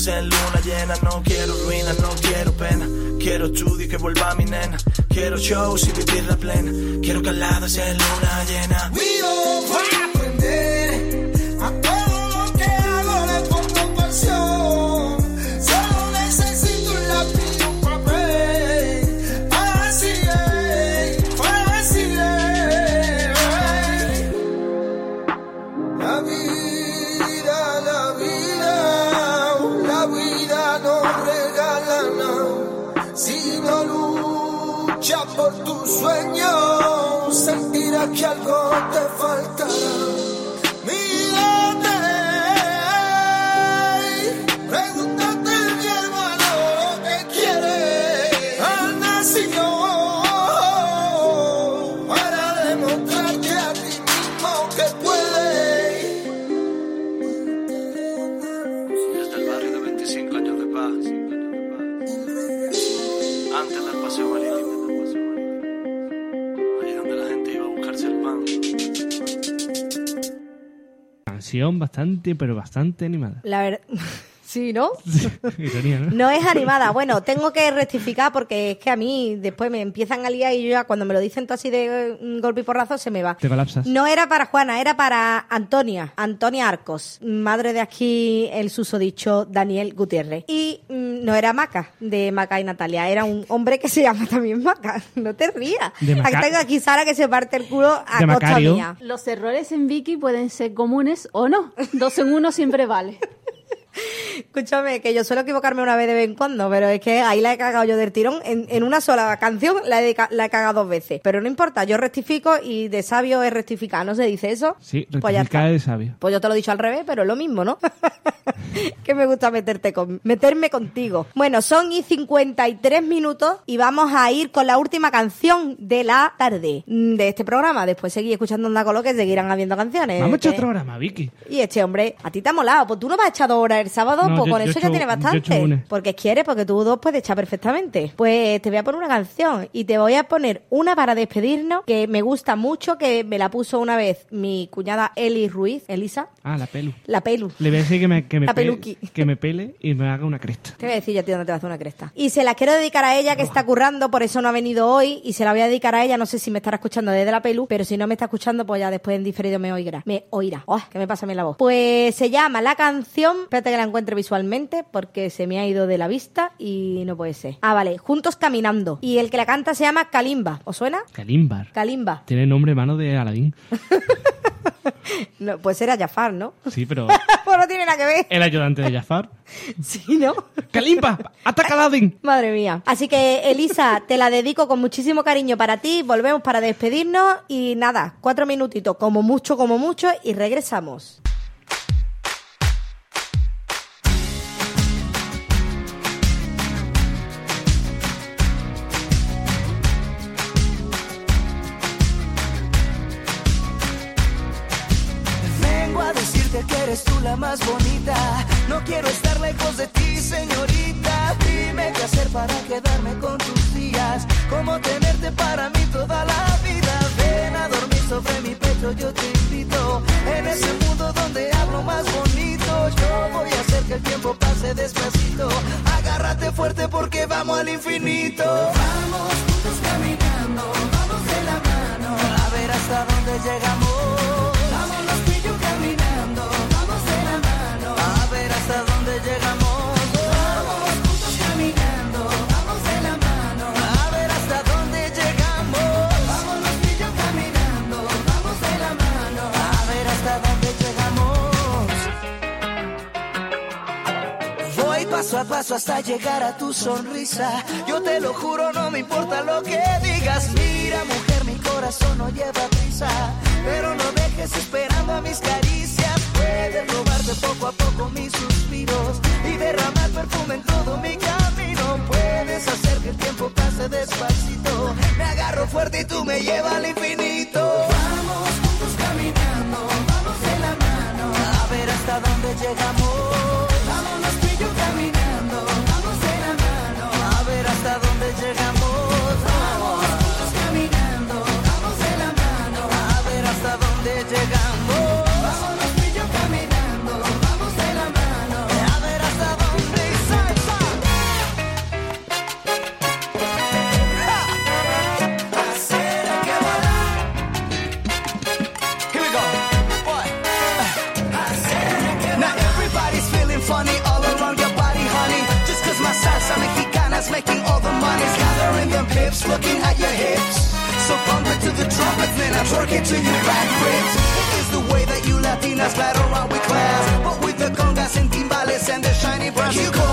En luna llena. No quiero ruinas, no quiero pena. Quiero estudio y que vuelva mi nena. Quiero shows y vivirla plena. Quiero calados en luna pero bastante animada. La verdad. Sí, ¿no? Ironía, ¿no? No es animada. Bueno, tengo que rectificar porque es que a mí después me empiezan a liar y yo ya cuando me lo dicen todo así de mm, golpe y porrazo se me va. Te colapsas. No era para Juana, era para Antonia, Antonia Arcos, madre de aquí el susodicho Daniel Gutiérrez. Y mm, no era Maca, de Maca y Natalia, era un hombre que se llama también Maca. No te rías. Aquí tengo aquí Sara que se parte el culo a De costa mía. Los errores en Vicky pueden ser comunes o no. Dos en uno siempre vale. Escúchame, que yo suelo equivocarme una vez de vez en cuando, pero es que ahí la he cagado yo del tirón. En, en una sola canción la he, ca- la he cagado dos veces. Pero no importa, yo rectifico y de sabio es rectificar, ¿no se dice eso? Sí, Pues ya rectificar de sabio. Pues yo te lo he dicho al revés, pero es lo mismo, ¿no? que me gusta meterte con, meterme contigo. Bueno, son y 53 minutos y vamos a ir con la última canción de la tarde mm, de este programa. Después seguir escuchando Onda Colo que seguirán habiendo canciones. Vamos a echar ¿eh? otro programa, Vicky. Y este hombre, a ti te ha molado. Pues tú no vas a echar dos horas el sábado, No, pues yo- con yo eso ya tienes bastante. Porque quieres, porque tú dos puedes echar perfectamente. Pues te voy a poner una canción y te voy a poner una para despedirnos que me gusta mucho, que me la puso una vez mi cuñada Eli Ruiz, Elisa, Ah, la pelu. la pelu. Le voy a decir que me, que me, La pe- peluqui. que me pele y me haga una cresta. Te voy a decir ya ti dónde te va a hacer una cresta. Y se la quiero dedicar a ella que está currando, por eso no ha venido hoy. Y se la voy a dedicar a ella, no sé si me estará escuchando desde la pelu, pero si no me está escuchando, pues ya después en diferido me oirá. Me oirá. Oh, que me pasa a mí la voz. Pues se llama la canción, espérate que la encuentre visualmente, porque se me ha ido de la vista y no puede ser. Ah, vale, Juntos Caminando. Y el que la canta se llama Kalimba. ¿Os suena? Kalimbar. Kalimba. Tiene nombre mano de Aladín. No, pues era Jafar, ¿no? Sí, pero pues no tiene nada que ver. El ayudante de Jafar. Sí, ¿no? ¡Kalimba! ¡Ataca a! Madre mía. Así que, Elisa, te la dedico con muchísimo cariño para ti. Volvemos para despedirnos y nada, cuatro minutitos, como mucho, como mucho, y regresamos. Eres tú la más bonita. No quiero estar lejos de ti, señorita. Dime qué hacer para quedarme con tus días. Cómo tenerte para mí toda la vida. Ven a dormir sobre mi pecho, yo te invito. En ese mundo donde hablo más bonito. Yo voy a hacer que el tiempo pase despacito. Agárrate fuerte porque vamos al infinito. Vamos juntos caminando, vamos de la mano. A ver hasta dónde llegamos. Paso hasta llegar a tu sonrisa. Yo te lo juro, no me importa lo que digas. Mira, mujer, mi corazón no lleva prisa. Pero no dejes esperando a mis caricias. Puedes robarte poco a poco mis suspiros y derramar perfume en todo mi camino. Puedes hacer que el tiempo pase despacito. Me agarro fuerte y tú me llevas al infinito. Vamos juntos caminando, vamos de la mano. A ver hasta dónde llegamos. Trumpets, then I twerk it to your back ribs. It is the way that you Latinas battle around with class, but with the congas and timbales and the shiny brass. You go.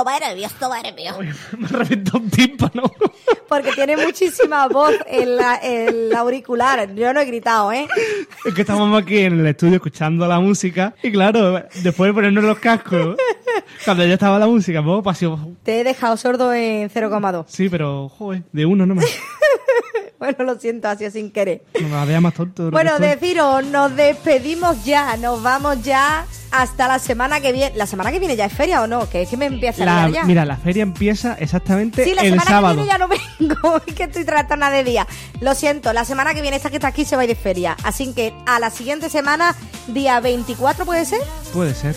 Esto va a esto va Me reventó un tímpano. Porque tiene muchísima voz en la, el auricular. Yo no he gritado, ¿eh? Es que estábamos aquí en el estudio escuchando la música y claro, después de ponernos los cascos, cuando ya estaba la música, pues pasó. Te he dejado sordo en 0,2. Sí, pero, joder, de uno no me, Bueno, lo siento, así sin querer. no más tonto. Bueno, deciros, nos despedimos ya, nos vamos ya hasta la semana que viene. ¿La semana que viene ya es feria o no? Que es que me empieza a La- liar ya. mira, la feria empieza exactamente Sí, la el semana sábado. que viene ya no vengo, es que estoy tratando de día. Lo siento, la semana que viene esta que está aquí se va a ir de feria. Así que a la siguiente semana, día 24 puede ser. Puede ser.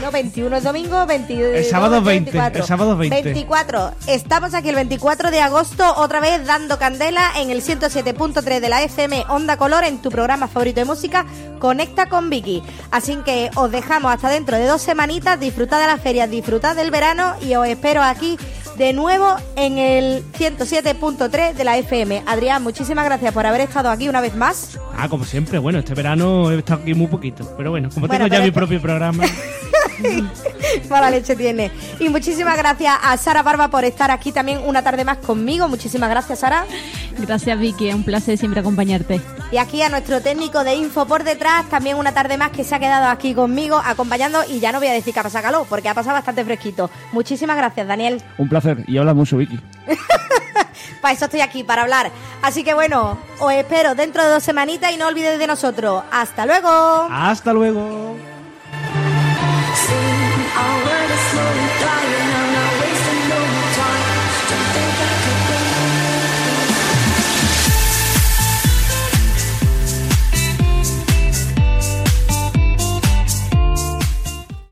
No, 21 es domingo, 22 El sábado 20, 24. el sábado 20. 24. Estamos aquí el 24 de agosto, otra vez dando candela en el 107.3 de la FM Onda Color en tu programa favorito de música, Conecta con Vicky. Así que os dejamos hasta dentro de dos semanitas, disfrutad de las ferias, disfrutad del verano y os espero aquí de nuevo en el 107.3 de la FM. Adrián, muchísimas gracias por haber estado aquí una vez más. Ah, como siempre, bueno, este verano he estado aquí muy poquito. Pero bueno, como Bueno, tengo ya mi este- propio programa. Mala leche tiene. Y muchísimas gracias a Sara Barba por estar aquí también una tarde más conmigo. Muchísimas gracias, Sara. Gracias, Vicky. Es un placer siempre acompañarte. Y aquí a nuestro técnico de info por detrás, también una tarde más que se ha quedado aquí conmigo acompañando. Y ya no voy a decir que ha pasado calor, porque ha pasado bastante fresquito. Muchísimas gracias, Daniel. Un placer. Y habla mucho, Vicky. Para eso estoy aquí, para hablar. Así que bueno, os espero dentro de dos semanitas y no olvidéis de nosotros. ¡Hasta luego! Hasta luego. Our world is slowly dying.